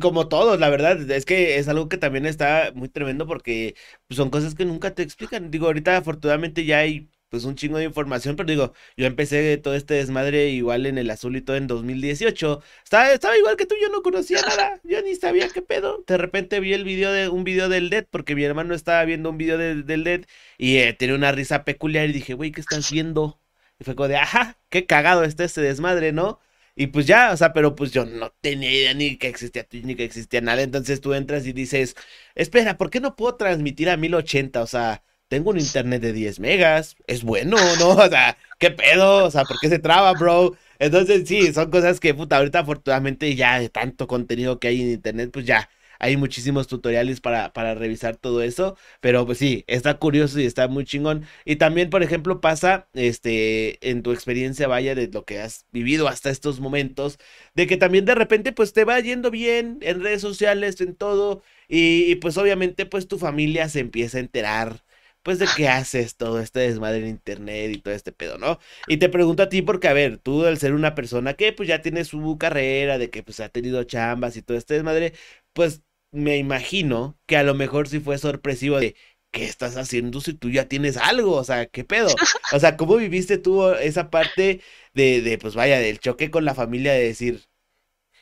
como todos, la verdad, es que es algo que también está muy tremendo porque son cosas que nunca te explican. Digo, ahorita afortunadamente ya hay pues un chingo de información, pero digo, yo empecé todo este desmadre igual en el azul y todo en 2018. Estaba, estaba igual que tú, yo no conocía nada, yo ni sabía qué pedo. De repente vi el video de un video del Dead, porque mi hermano estaba viendo un video del Dead y eh, tenía una risa peculiar y dije, güey, ¿qué estás viendo? Y fue como de, ajá, qué cagado está este desmadre, ¿no? Y pues ya, o sea, pero pues yo no tenía idea ni que existía Twitch ni que existía nada. Entonces tú entras y dices, espera, ¿por qué no puedo transmitir a 1080? O sea, tengo un internet de 10 megas, es bueno, ¿no? O sea, ¿qué pedo? O sea, ¿por qué se traba, bro? Entonces, sí, son cosas que, puta, ahorita afortunadamente ya de tanto contenido que hay en internet, pues ya, hay muchísimos tutoriales para, para revisar todo eso, pero pues sí, está curioso y está muy chingón. Y también, por ejemplo, pasa, este, en tu experiencia, vaya, de lo que has vivido hasta estos momentos, de que también de repente, pues te va yendo bien en redes sociales, en todo, y, y pues obviamente, pues tu familia se empieza a enterar pues de qué haces todo este desmadre en internet y todo este pedo, ¿no? Y te pregunto a ti porque, a ver, tú al ser una persona que pues ya tiene su carrera, de que pues ha tenido chambas y todo este desmadre, pues me imagino que a lo mejor sí fue sorpresivo de ¿qué estás haciendo si tú ya tienes algo? O sea, ¿qué pedo? O sea, ¿cómo viviste tú esa parte de, de pues vaya, del choque con la familia de decir,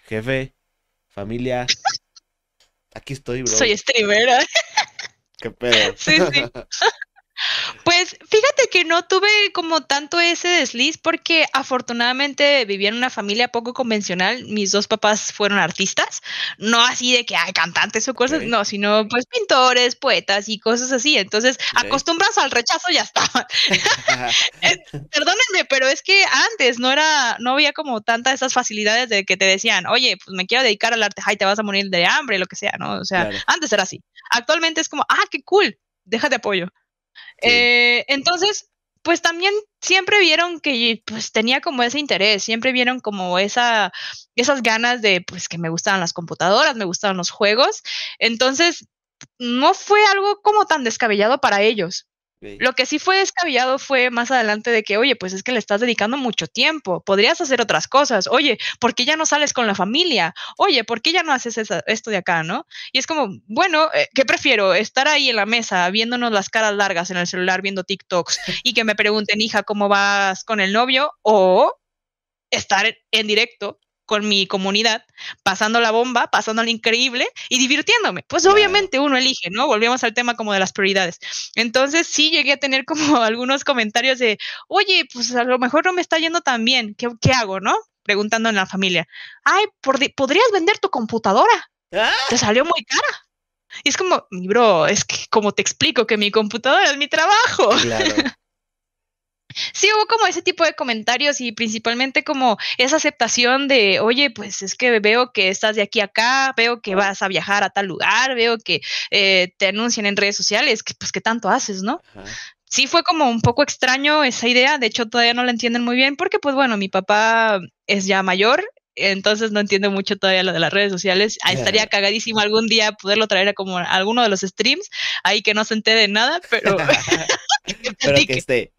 jefe, familia, aquí estoy, bro. Soy streamer. ¿Qué pedo? Sí, sí. Pues fíjate que no tuve como tanto ese desliz porque afortunadamente vivía en una familia poco convencional. Mis dos papás fueron artistas, no así de que hay cantantes o cosas, no, sino pues pintores, poetas y cosas así. Entonces, acostumbras al rechazo ya está. Perdónenme, pero es que antes no era, no había como tantas esas facilidades de que te decían, oye, pues me quiero dedicar al arte, ay, te vas a morir de hambre, lo que sea, ¿no? O sea, antes era así. Actualmente es como, ah, qué cool, déjate apoyo. Eh, entonces, pues también siempre vieron que pues tenía como ese interés, siempre vieron como esa, esas ganas de pues que me gustaban las computadoras, me gustaban los juegos. Entonces, no fue algo como tan descabellado para ellos. Lo que sí fue descabellado fue más adelante de que, oye, pues es que le estás dedicando mucho tiempo, podrías hacer otras cosas, oye, ¿por qué ya no sales con la familia? Oye, ¿por qué ya no haces esto de acá, no? Y es como, bueno, eh, ¿qué prefiero? ¿Estar ahí en la mesa viéndonos las caras largas en el celular viendo TikToks y que me pregunten, hija, ¿cómo vas con el novio? O estar en directo con mi comunidad, pasando la bomba, pasando lo increíble y divirtiéndome. Pues obviamente uno elige, ¿no? Volvemos al tema como de las prioridades. Entonces sí llegué a tener como algunos comentarios de, oye, pues a lo mejor no me está yendo tan bien, ¿qué, qué hago, no? Preguntando en la familia, ay, ¿podrías vender tu computadora? ¡Ah! Te salió muy cara. Y es como, bro, es que como te explico que mi computadora es mi trabajo. Claro. Sí, hubo como ese tipo de comentarios y principalmente como esa aceptación de, oye, pues es que veo que estás de aquí a acá, veo que vas a viajar a tal lugar, veo que eh, te anuncian en redes sociales, que pues qué tanto haces, ¿no? Sí fue como un poco extraño esa idea, de hecho todavía no la entienden muy bien porque pues bueno, mi papá es ya mayor, entonces no entiendo mucho todavía lo de las redes sociales. Ah, estaría cagadísimo algún día poderlo traer a como alguno de los streams, ahí que no se entere de nada, pero... pero que esté,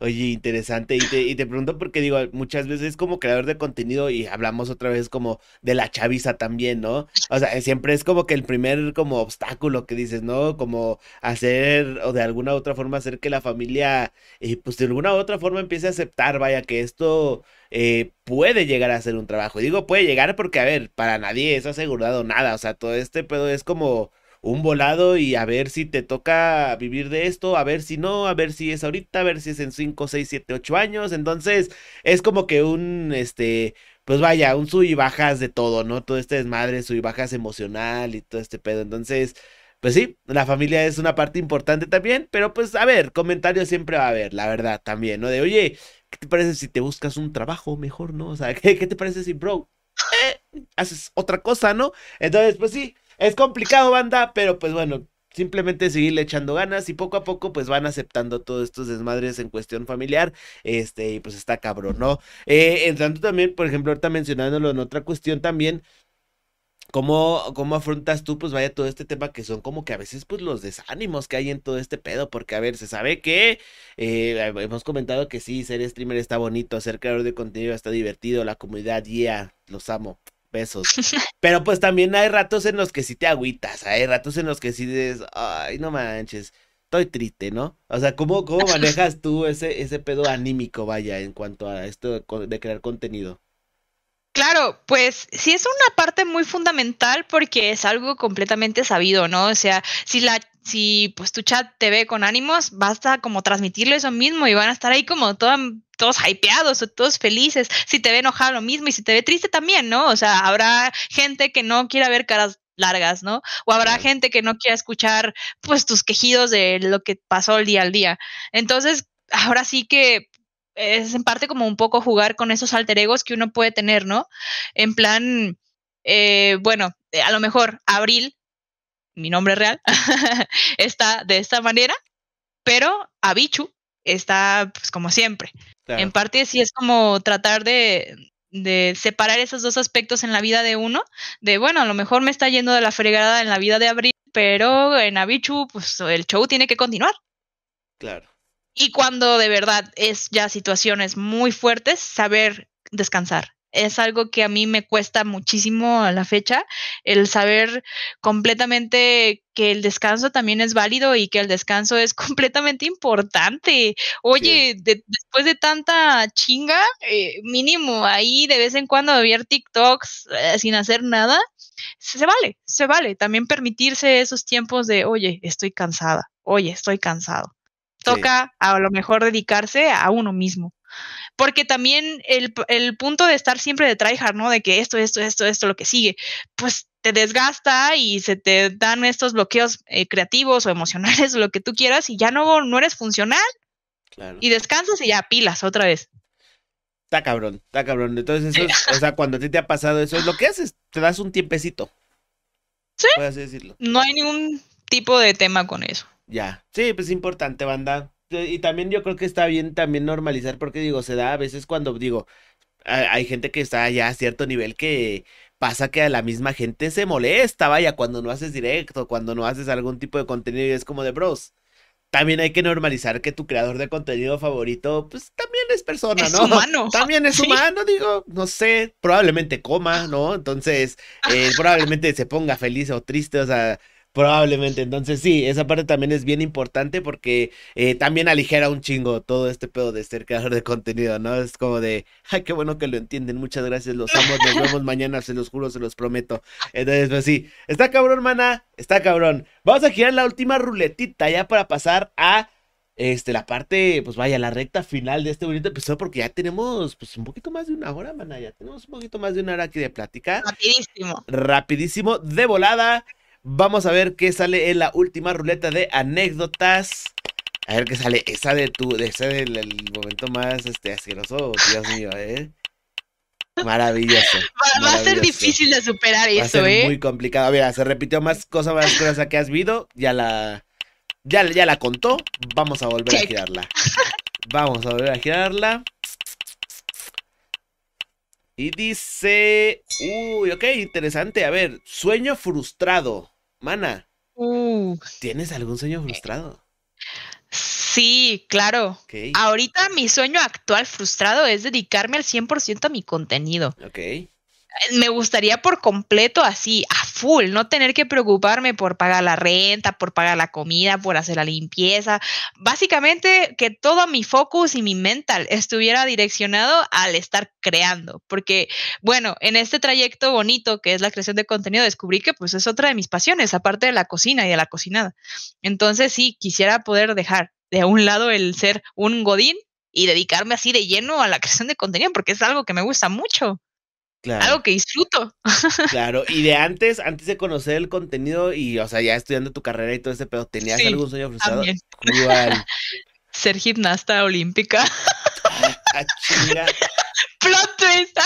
Oye, interesante. Y te, y te pregunto porque digo, muchas veces como creador de contenido y hablamos otra vez como de la chaviza también, ¿no? O sea, siempre es como que el primer como obstáculo que dices, ¿no? Como hacer o de alguna u otra forma hacer que la familia, eh, pues de alguna u otra forma empiece a aceptar, vaya, que esto eh, puede llegar a ser un trabajo. Y digo puede llegar porque, a ver, para nadie es asegurado nada. O sea, todo este pedo es como un volado y a ver si te toca vivir de esto, a ver si no, a ver si es ahorita, a ver si es en 5, 6, 7, 8 años. Entonces, es como que un, este, pues vaya, un sub y bajas de todo, ¿no? Todo este desmadre, sub y bajas emocional y todo este pedo. Entonces, pues sí, la familia es una parte importante también, pero pues a ver, comentarios siempre va a haber, la verdad, también, ¿no? De, oye, ¿qué te parece si te buscas un trabajo mejor, no? O sea, ¿qué, te parece si, bro, eh, haces otra cosa, ¿no? Entonces, pues sí, es complicado, banda, pero pues bueno, simplemente seguirle echando ganas y poco a poco pues van aceptando todos estos desmadres en cuestión familiar, este, y pues está cabrón, ¿no? Eh, entrando también, por ejemplo, ahorita mencionándolo en otra cuestión también, ¿Cómo, ¿Cómo afrontas tú, pues vaya, todo este tema que son como que a veces, pues los desánimos que hay en todo este pedo? Porque, a ver, se sabe que eh, hemos comentado que sí, ser streamer está bonito, ser creador de contenido está divertido, la comunidad, yeah, los amo, besos. Pero pues también hay ratos en los que sí te agüitas, hay ratos en los que sí dices, ay, no manches, estoy triste, ¿no? O sea, ¿cómo, cómo manejas tú ese, ese pedo anímico, vaya, en cuanto a esto de crear contenido? Claro, pues sí es una parte muy fundamental porque es algo completamente sabido, ¿no? O sea, si la si pues tu chat te ve con ánimos, basta como transmitirle eso mismo y van a estar ahí como todos hypeados o todos felices. Si te ve enojado lo mismo y si te ve triste también, ¿no? O sea, habrá gente que no quiera ver caras largas, ¿no? O habrá gente que no quiera escuchar pues tus quejidos de lo que pasó el día al día. Entonces, ahora sí que es en parte como un poco jugar con esos alter egos que uno puede tener, ¿no? En plan, eh, bueno, a lo mejor Abril, mi nombre real, está de esta manera, pero Abichu está pues como siempre. En parte sí es como tratar de, de separar esos dos aspectos en la vida de uno, de bueno, a lo mejor me está yendo de la fregada en la vida de Abril, pero en Abichu, pues el show tiene que continuar. Claro. Y cuando de verdad es ya situaciones muy fuertes, saber descansar. Es algo que a mí me cuesta muchísimo a la fecha, el saber completamente que el descanso también es válido y que el descanso es completamente importante. Oye, después de tanta chinga, eh, mínimo ahí de vez en cuando ver TikToks eh, sin hacer nada, se vale, se vale. También permitirse esos tiempos de, oye, estoy cansada, oye, estoy cansado. Toca a lo mejor dedicarse a uno mismo. Porque también el, el punto de estar siempre de tryhard, ¿no? De que esto, esto, esto, esto, lo que sigue, pues te desgasta y se te dan estos bloqueos eh, creativos o emocionales o lo que tú quieras y ya no, no eres funcional. Y descansas y ya pilas otra vez. Está cabrón, está cabrón. Entonces, eso es, o sea, cuando a ti te ha pasado eso, es lo que haces, te das un tiempecito. Sí. Puedes decirlo. No hay ningún tipo de tema con eso. Ya. Sí, pues es importante, banda. Y también yo creo que está bien también normalizar, porque digo, se da a veces cuando digo, hay gente que está ya a cierto nivel que pasa que a la misma gente se molesta, vaya, cuando no haces directo, cuando no haces algún tipo de contenido y es como de bros. También hay que normalizar que tu creador de contenido favorito, pues también es persona, ¿no? Es humano. También es humano, digo, no sé, probablemente coma, ¿no? Entonces, eh, probablemente se ponga feliz o triste, o sea, Probablemente, entonces sí, esa parte también es bien importante porque eh, también aligera un chingo todo este pedo de ser creador de contenido, ¿no? Es como de, ay, qué bueno que lo entienden, muchas gracias, los amo, nos vemos mañana, se los juro, se los prometo. Entonces, pues sí, está cabrón, mana, está cabrón. Vamos a girar la última ruletita ya para pasar a este, la parte, pues vaya, la recta final de este bonito episodio, porque ya tenemos, pues, un poquito más de una hora, mana, ya tenemos un poquito más de una hora aquí de plática. Rapidísimo. Rapidísimo, de volada. Vamos a ver qué sale en la última ruleta de anécdotas. A ver qué sale. Esa de tu, de ese del el momento más este asqueroso, Dios mío, eh. Maravilloso. Va, a ser difícil de superar eso, va a ser ¿eh? Muy complicado. Mira, se repitió más cosas, más cosas que has visto. Ya la, ya, ya la contó. Vamos a volver a girarla. Vamos a volver a girarla. Y dice. Uy, ok, interesante. A ver, sueño frustrado. Mana, ¿tienes algún sueño frustrado? Sí, claro. Ahorita mi sueño actual frustrado es dedicarme al 100% a mi contenido. Ok me gustaría por completo así, a full, no tener que preocuparme por pagar la renta, por pagar la comida, por hacer la limpieza. Básicamente que todo mi focus y mi mental estuviera direccionado al estar creando, porque bueno, en este trayecto bonito que es la creación de contenido, descubrí que pues es otra de mis pasiones, aparte de la cocina y de la cocinada. Entonces sí, quisiera poder dejar de un lado el ser un godín y dedicarme así de lleno a la creación de contenido, porque es algo que me gusta mucho. Algo que disfruto. Claro, y de antes, antes de conocer el contenido y, o sea, ya estudiando tu carrera y todo ese pedo, ¿tenías algún sueño frustrado? También. Ser gimnasta olímpica. Ah, chinga. Plot twist.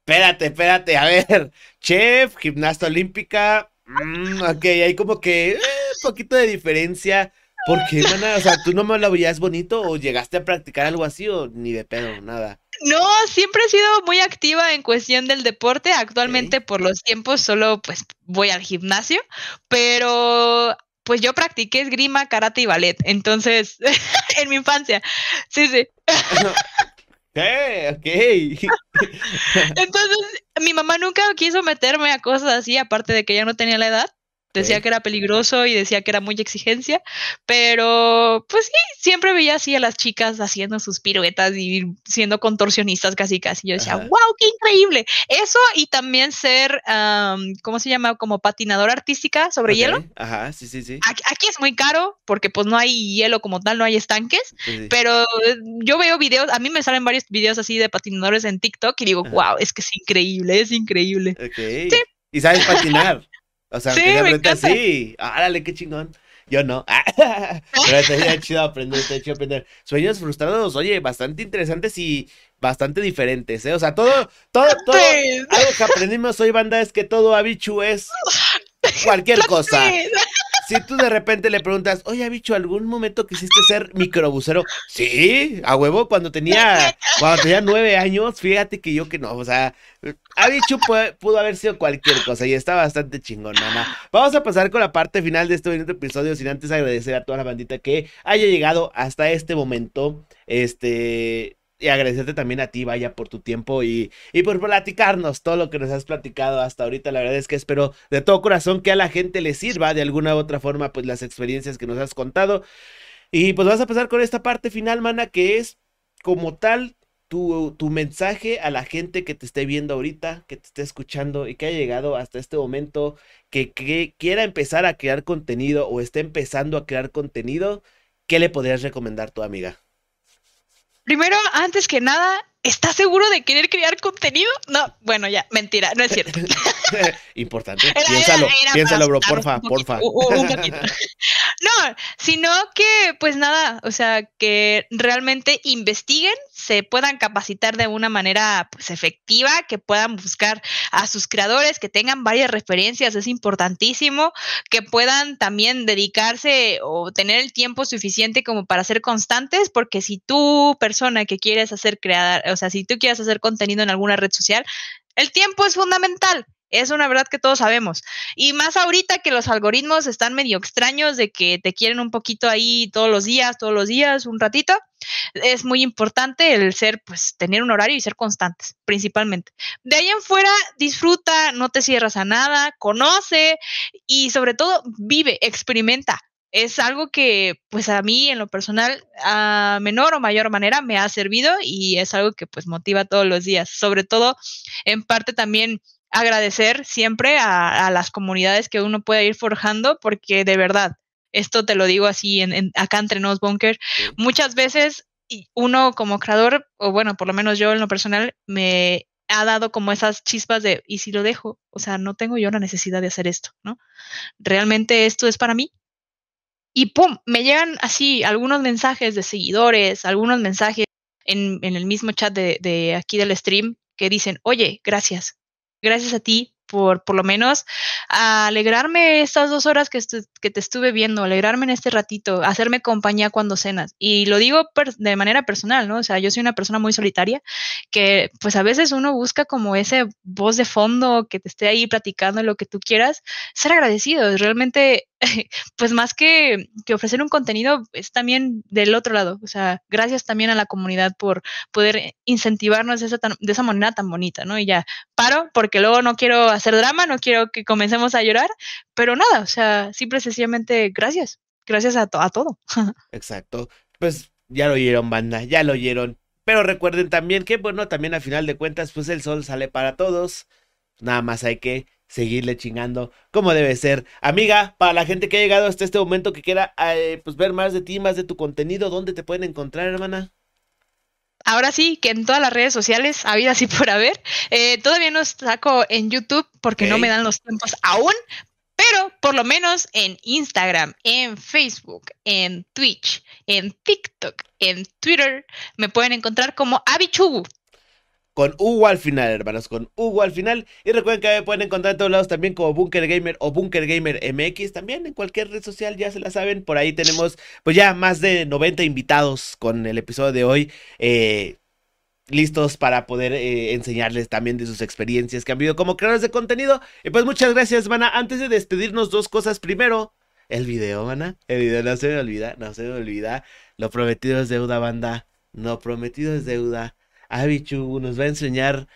espérate, espérate, a ver. Chef, gimnasta olímpica. Mm, ok, hay como que un eh, poquito de diferencia. ¿Por qué, mana? O sea, ¿tú no me lo veías bonito o llegaste a practicar algo así o ni de pedo, nada? No, siempre he sido muy activa en cuestión del deporte. Actualmente por los tiempos solo pues voy al gimnasio, pero pues yo practiqué esgrima, karate y ballet. Entonces, en mi infancia. Sí, sí. Ok. Entonces, mi mamá nunca quiso meterme a cosas así, aparte de que ya no tenía la edad. Decía que era peligroso y decía que era muy exigencia, pero pues sí, siempre veía así a las chicas haciendo sus piruetas y siendo contorsionistas casi casi. Yo decía, wow, qué increíble. Eso y también ser, ¿cómo se llama? Como patinadora artística sobre hielo. Ajá, sí, sí, sí. Aquí, es muy caro porque pues no hay hielo como tal, no hay estanques, pero yo veo videos, a mí me salen varios videos así de patinadores en TikTok y digo, wow, es que es increíble, es increíble. Sí. Y sabes patinar. O sea, sí, me encanta. sí. Árale, qué chingón. Yo no. Pero estaría chido aprender, estaría chido aprender. Sueños frustrados, oye, bastante interesantes y bastante diferentes, ¿eh? O sea, todo, todo, todo. Algo que aprendimos hoy, banda, es que todo Abichu es cualquier cosa. Si tú de repente le preguntas, oye, bicho, ¿algún momento quisiste ser microbusero? Sí, a huevo, cuando tenía, cuando tenía nueve años, fíjate que yo que no, o sea, a bicho pudo haber sido cualquier cosa y está bastante chingón, mamá. Vamos a pasar con la parte final de este bonito episodio, sin antes agradecer a toda la bandita que haya llegado hasta este momento. Este, y agradecerte también a ti, vaya, por tu tiempo y, y, por platicarnos todo lo que nos has platicado hasta ahorita. La verdad es que espero de todo corazón que a la gente le sirva de alguna u otra forma, pues las experiencias que nos has contado. Y pues vas a pasar con esta parte final, mana, que es como tal tu, tu mensaje a la gente que te esté viendo ahorita, que te esté escuchando y que haya llegado hasta este momento, que, que quiera empezar a crear contenido o esté empezando a crear contenido. ¿Qué le podrías recomendar tu amiga? Primero, antes que nada, ¿estás seguro de querer crear contenido? No, bueno, ya, mentira, no es cierto. Importante. piénsalo, piénsalo, bro, porfa, porfa. no, sino que, pues nada, o sea, que realmente investiguen, se puedan capacitar de una manera pues, efectiva, que puedan buscar a sus creadores, que tengan varias referencias, es importantísimo, que puedan también dedicarse o tener el tiempo suficiente como para ser constantes, porque si tú, persona que quieres hacer crear, o sea, si tú quieres hacer contenido en alguna red social, el tiempo es fundamental. Es una verdad que todos sabemos. Y más ahorita que los algoritmos están medio extraños de que te quieren un poquito ahí todos los días, todos los días, un ratito. Es muy importante el ser, pues, tener un horario y ser constantes, principalmente. De ahí en fuera, disfruta, no te cierras a nada, conoce y sobre todo vive, experimenta. Es algo que, pues, a mí en lo personal, a menor o mayor manera, me ha servido y es algo que, pues, motiva todos los días. Sobre todo, en parte también agradecer siempre a, las comunidades que uno puede ir forjando, porque de verdad, esto te lo digo así en, acá entre nos bunker, muchas veces uno como creador, o bueno, por lo menos yo en lo personal, me ha dado como esas chispas de, ¿y si lo dejo? O sea, no tengo yo la necesidad de hacer esto, ¿no? Realmente esto es para mí. Y ¡pum! Me llegan así algunos mensajes de seguidores, algunos mensajes en, el mismo chat de, de aquí del stream que dicen, oye, gracias, gracias a ti por por lo menos alegrarme estas dos horas que, que, te estuve viendo, alegrarme en este ratito, hacerme compañía cuando cenas. Y lo digo de manera personal, ¿no? O sea, yo soy una persona muy solitaria que pues a veces uno busca como ese voz de fondo que te esté ahí platicando lo que tú quieras, ser agradecido. Realmente pues más que, que, ofrecer un contenido, es también del otro lado. O sea, gracias también a la comunidad por poder incentivarnos de esa, de esa manera tan bonita, ¿no? Y ya paro porque luego no quiero hacer drama, no quiero que comencemos a llorar, pero nada, o sea, simple sencillamente gracias. Gracias a, a todo. Exacto. Pues ya lo oyeron, banda, ya lo oyeron. Pero recuerden también que, bueno, también a final de cuentas, pues el sol sale para todos. Nada más hay que seguirle chingando como debe ser. Amiga, para la gente que ha llegado hasta este momento que quiera eh, pues ver más de ti, más de tu contenido, ¿dónde te pueden encontrar, hermana? Ahora sí, que en todas las redes sociales, habido así por haber. Eh, todavía no saco en YouTube porque no me dan los tiempos aún, pero por lo menos en Instagram, en Facebook, en Twitch, en TikTok, en Twitter, me pueden encontrar como Abichubu con Hugo al final, hermanos, con Hugo al final. Y recuerden que me pueden encontrar en todos lados también como Bunker Gamer o Bunker Gamer MX, también en cualquier red social, ya se la saben. Por ahí tenemos pues ya más de 90 invitados con el episodio de hoy. Eh, listos para poder eh, enseñarles también de sus experiencias que han vivido como creadores de contenido. Y pues muchas gracias, mana. Antes de despedirnos, dos cosas. Primero, el video, mana. El video no se me olvida, no se me olvida. Lo prometido es deuda, banda. No prometido es deuda. Abichu nos va a enseñar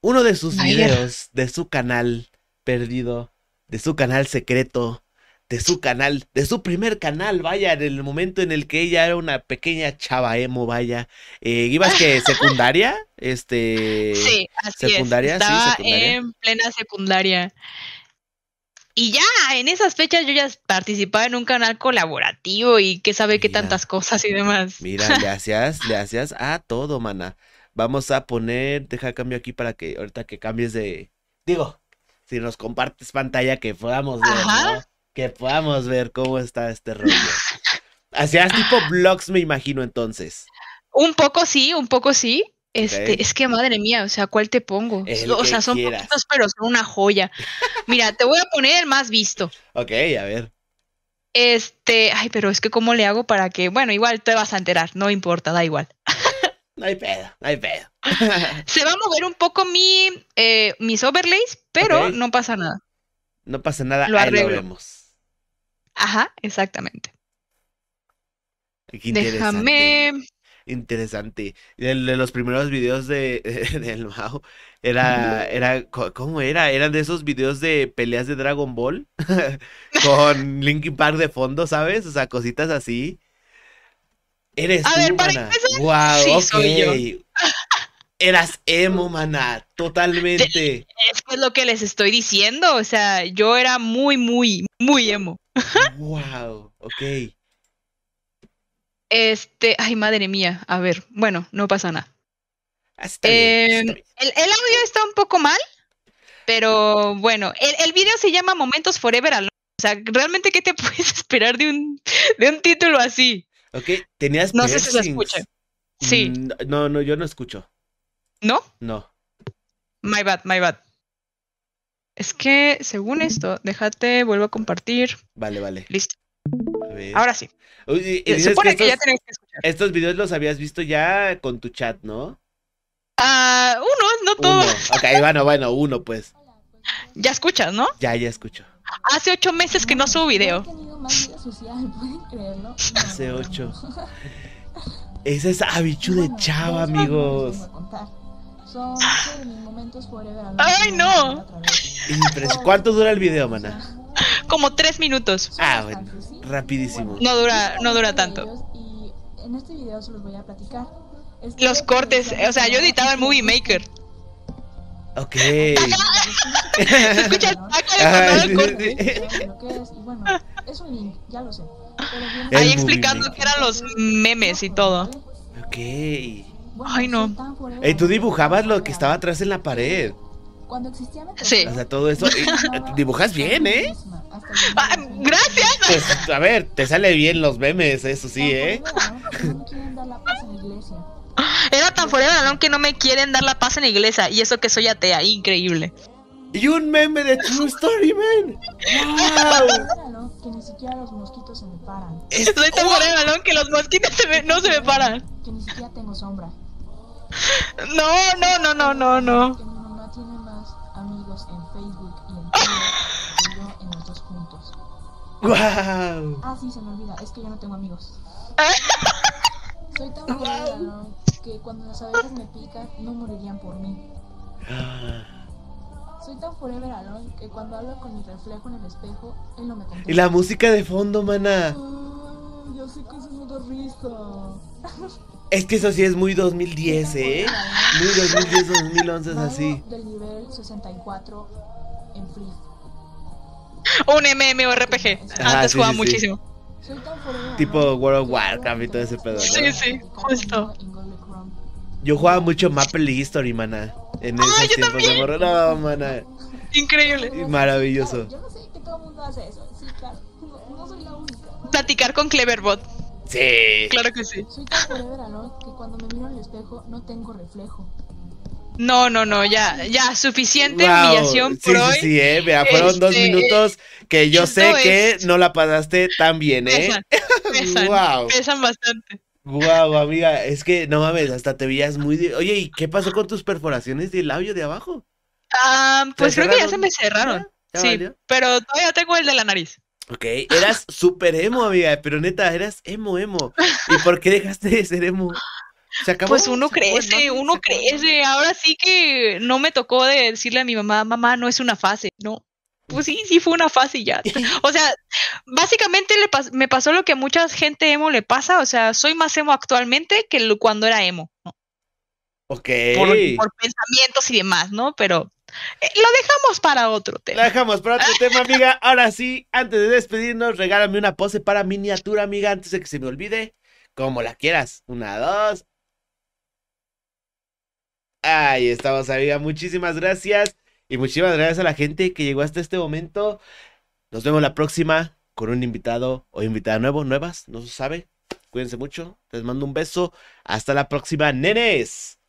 uno de sus videos de su canal perdido, de su canal secreto, de su canal, de su primer canal, vaya, en el momento en el que ella era una pequeña chava emo, vaya. Eh, ¿Ibas que secundaria? Este. Sí, así secundaria, es. Estaba en plena secundaria. Y ya en esas fechas yo ya participaba en un canal colaborativo y que sabe qué tantas cosas y demás. Mira, le hacías, le hacías a todo, mana. Vamos a poner, deja cambio aquí para que ahorita que cambies de. Digo, si nos compartes pantalla que podamos ver, ¿no? Que podamos ver cómo está este rollo. Hacías tipo vlogs, me imagino, entonces. Un poco sí, un poco sí. Este, es que madre mía, o sea, ¿cuál te pongo? o sea, son poquitos, pero son una joya. Mira, te voy a poner el más visto. Ok, a ver. Este, ay, pero es que cómo le hago para que, bueno, igual te vas a enterar, no importa, da igual. No hay pedo, no hay pedo. Se va a mover un poco mi, eh, mis overlays, pero no pasa nada. No pasa nada, lo vemos. Ajá, exactamente. Déjame interesante. De los primeros videos de, del Mao era, era, ¿cómo era? Eran de esos videos de peleas de Dragon Ball con Linkin Park de fondo, ¿sabes? O sea, cositas así. Eres A ver, para Wow, Soy yo. Eras emo, mana, totalmente. Es que es lo que les estoy diciendo, o sea, yo era muy, muy, muy emo. wow, ok. Este, ay, madre mía, a ver, bueno, no pasa nada. Ah, em, el, audio está un poco mal, pero bueno, el, video se llama Momentos Forever Alone. O sea, realmente, ¿qué te puedes esperar de un, de un título así? Ok, tenías No sé si se escucha. Sí. Mm, no, no, yo no escucho. ¿No? No. My bad, my bad. Es que, según esto, déjate, vuelvo a compartir. Vale, vale. Listo. Ahora sí. Se supone que, ya tenés que escuchar. Estos videos los habías visto ya con tu chat, ¿no? Ah, uno, no todos. Ok, bueno, bueno, uno pues. Ya escuchas, ¿no? Ya, ya escucho. Hace ocho meses que no subo video. Hace ocho. Ese es Abichu de Chava, amigos. ¡Ay, no! ¿Cuánto dura el video, mana? Como tres minutos. Ah, bueno, rapidísimo. No dura, no dura tanto. en este video se los voy a platicar. Los cortes, o sea, yo editaba el Movie Maker. Ok. se escucha el corte. Y bueno, es un link, ya lo sé. Ahí explicando que eran los memes y todo. Ok. Ay, no. Ey, tú dibujabas lo que estaba atrás en la pared. Cuando existía Sí. O sea, todo eso. dibujas bien, ¿eh? Ah, gracias. Pues, a ver, te sale bien los memes, eso sí, ¿eh? Era tan fuera de balón que no me quieren dar la paz en la iglesia. Y eso que soy atea, increíble. Y un meme de True Story, man. ¡Wow! Que ni siquiera los mosquitos se me paran. Soy tan fuera de balón que los mosquitos no se me paran. Que ni siquiera tengo sombra. No, no, no, no, no, no. ¡Wow! Ah, sí, se me olvida, es que yo no tengo amigos. Soy tan wow. que cuando las abejas me pican, no morirían por mí. Soy tan forever alone que cuando hablo con mi reflejo en el espejo, él no me contesta. Y la música de fondo, mana. yo sé que eso no da risa. Es que eso sí es muy 2010, ¿eh? Muy 2010, 2011 es así. Del nivel 64 en Free un MMORPG. Antes jugaba muchísimo. Tipo World of Warcraft y todo ese pedo. Sí, sí, justo. Yo jugaba mucho Maple History, mana. En esos tiempos de morro. No, mana. Increíble. Maravilloso. Yo no sé que todo el mundo hace eso. Sí, claro. No, soy la única. Platicar con Cleverbot. Sí. Claro que sí. Soy tan forever alone que cuando me miro el espejo no tengo reflejo. No, no, no, ya, ya, suficiente humillación por sí, hoy. Sí, sí, eh, mira, fueron dos este, minutos que yo sé que no la pasaste tan bien, ¿eh? Pesan, wow. pesan bastante. Wow, amiga, es que no mames, hasta te veías muy. Oye, ¿y qué pasó con tus perforaciones del labio de abajo? Ah, pues creo que ya se me cerraron. sí, pero todavía tengo el de la nariz. Ok, eras súper emo, amiga, pero neta, eras emo, emo. ¿Y por qué dejaste de ser emo? Pues uno crece, uno crece. Ahora sí que no me tocó de decirle a mi mamá, mamá, no es una fase, no. Pues sí, sí fue una fase ya. O sea, básicamente le me pasó lo que a mucha gente emo le pasa. O sea, soy más emo actualmente que cuando era emo. ¿no? Ok. Por, pensamientos y demás, ¿no? Pero eh, lo dejamos para otro tema. Lo dejamos para otro tema, amiga. Ahora sí, antes de despedirnos, regálame una pose para miniatura, amiga, antes de que se me olvide. Como la quieras. Una, dos. Ahí estamos, amiga. Muchísimas gracias. Y muchísimas gracias a la gente que llegó hasta este momento. Nos vemos la próxima con un invitado o invitada nuevo, nuevas, no se sabe. Cuídense mucho. Les mando un beso. Hasta la próxima, nenes.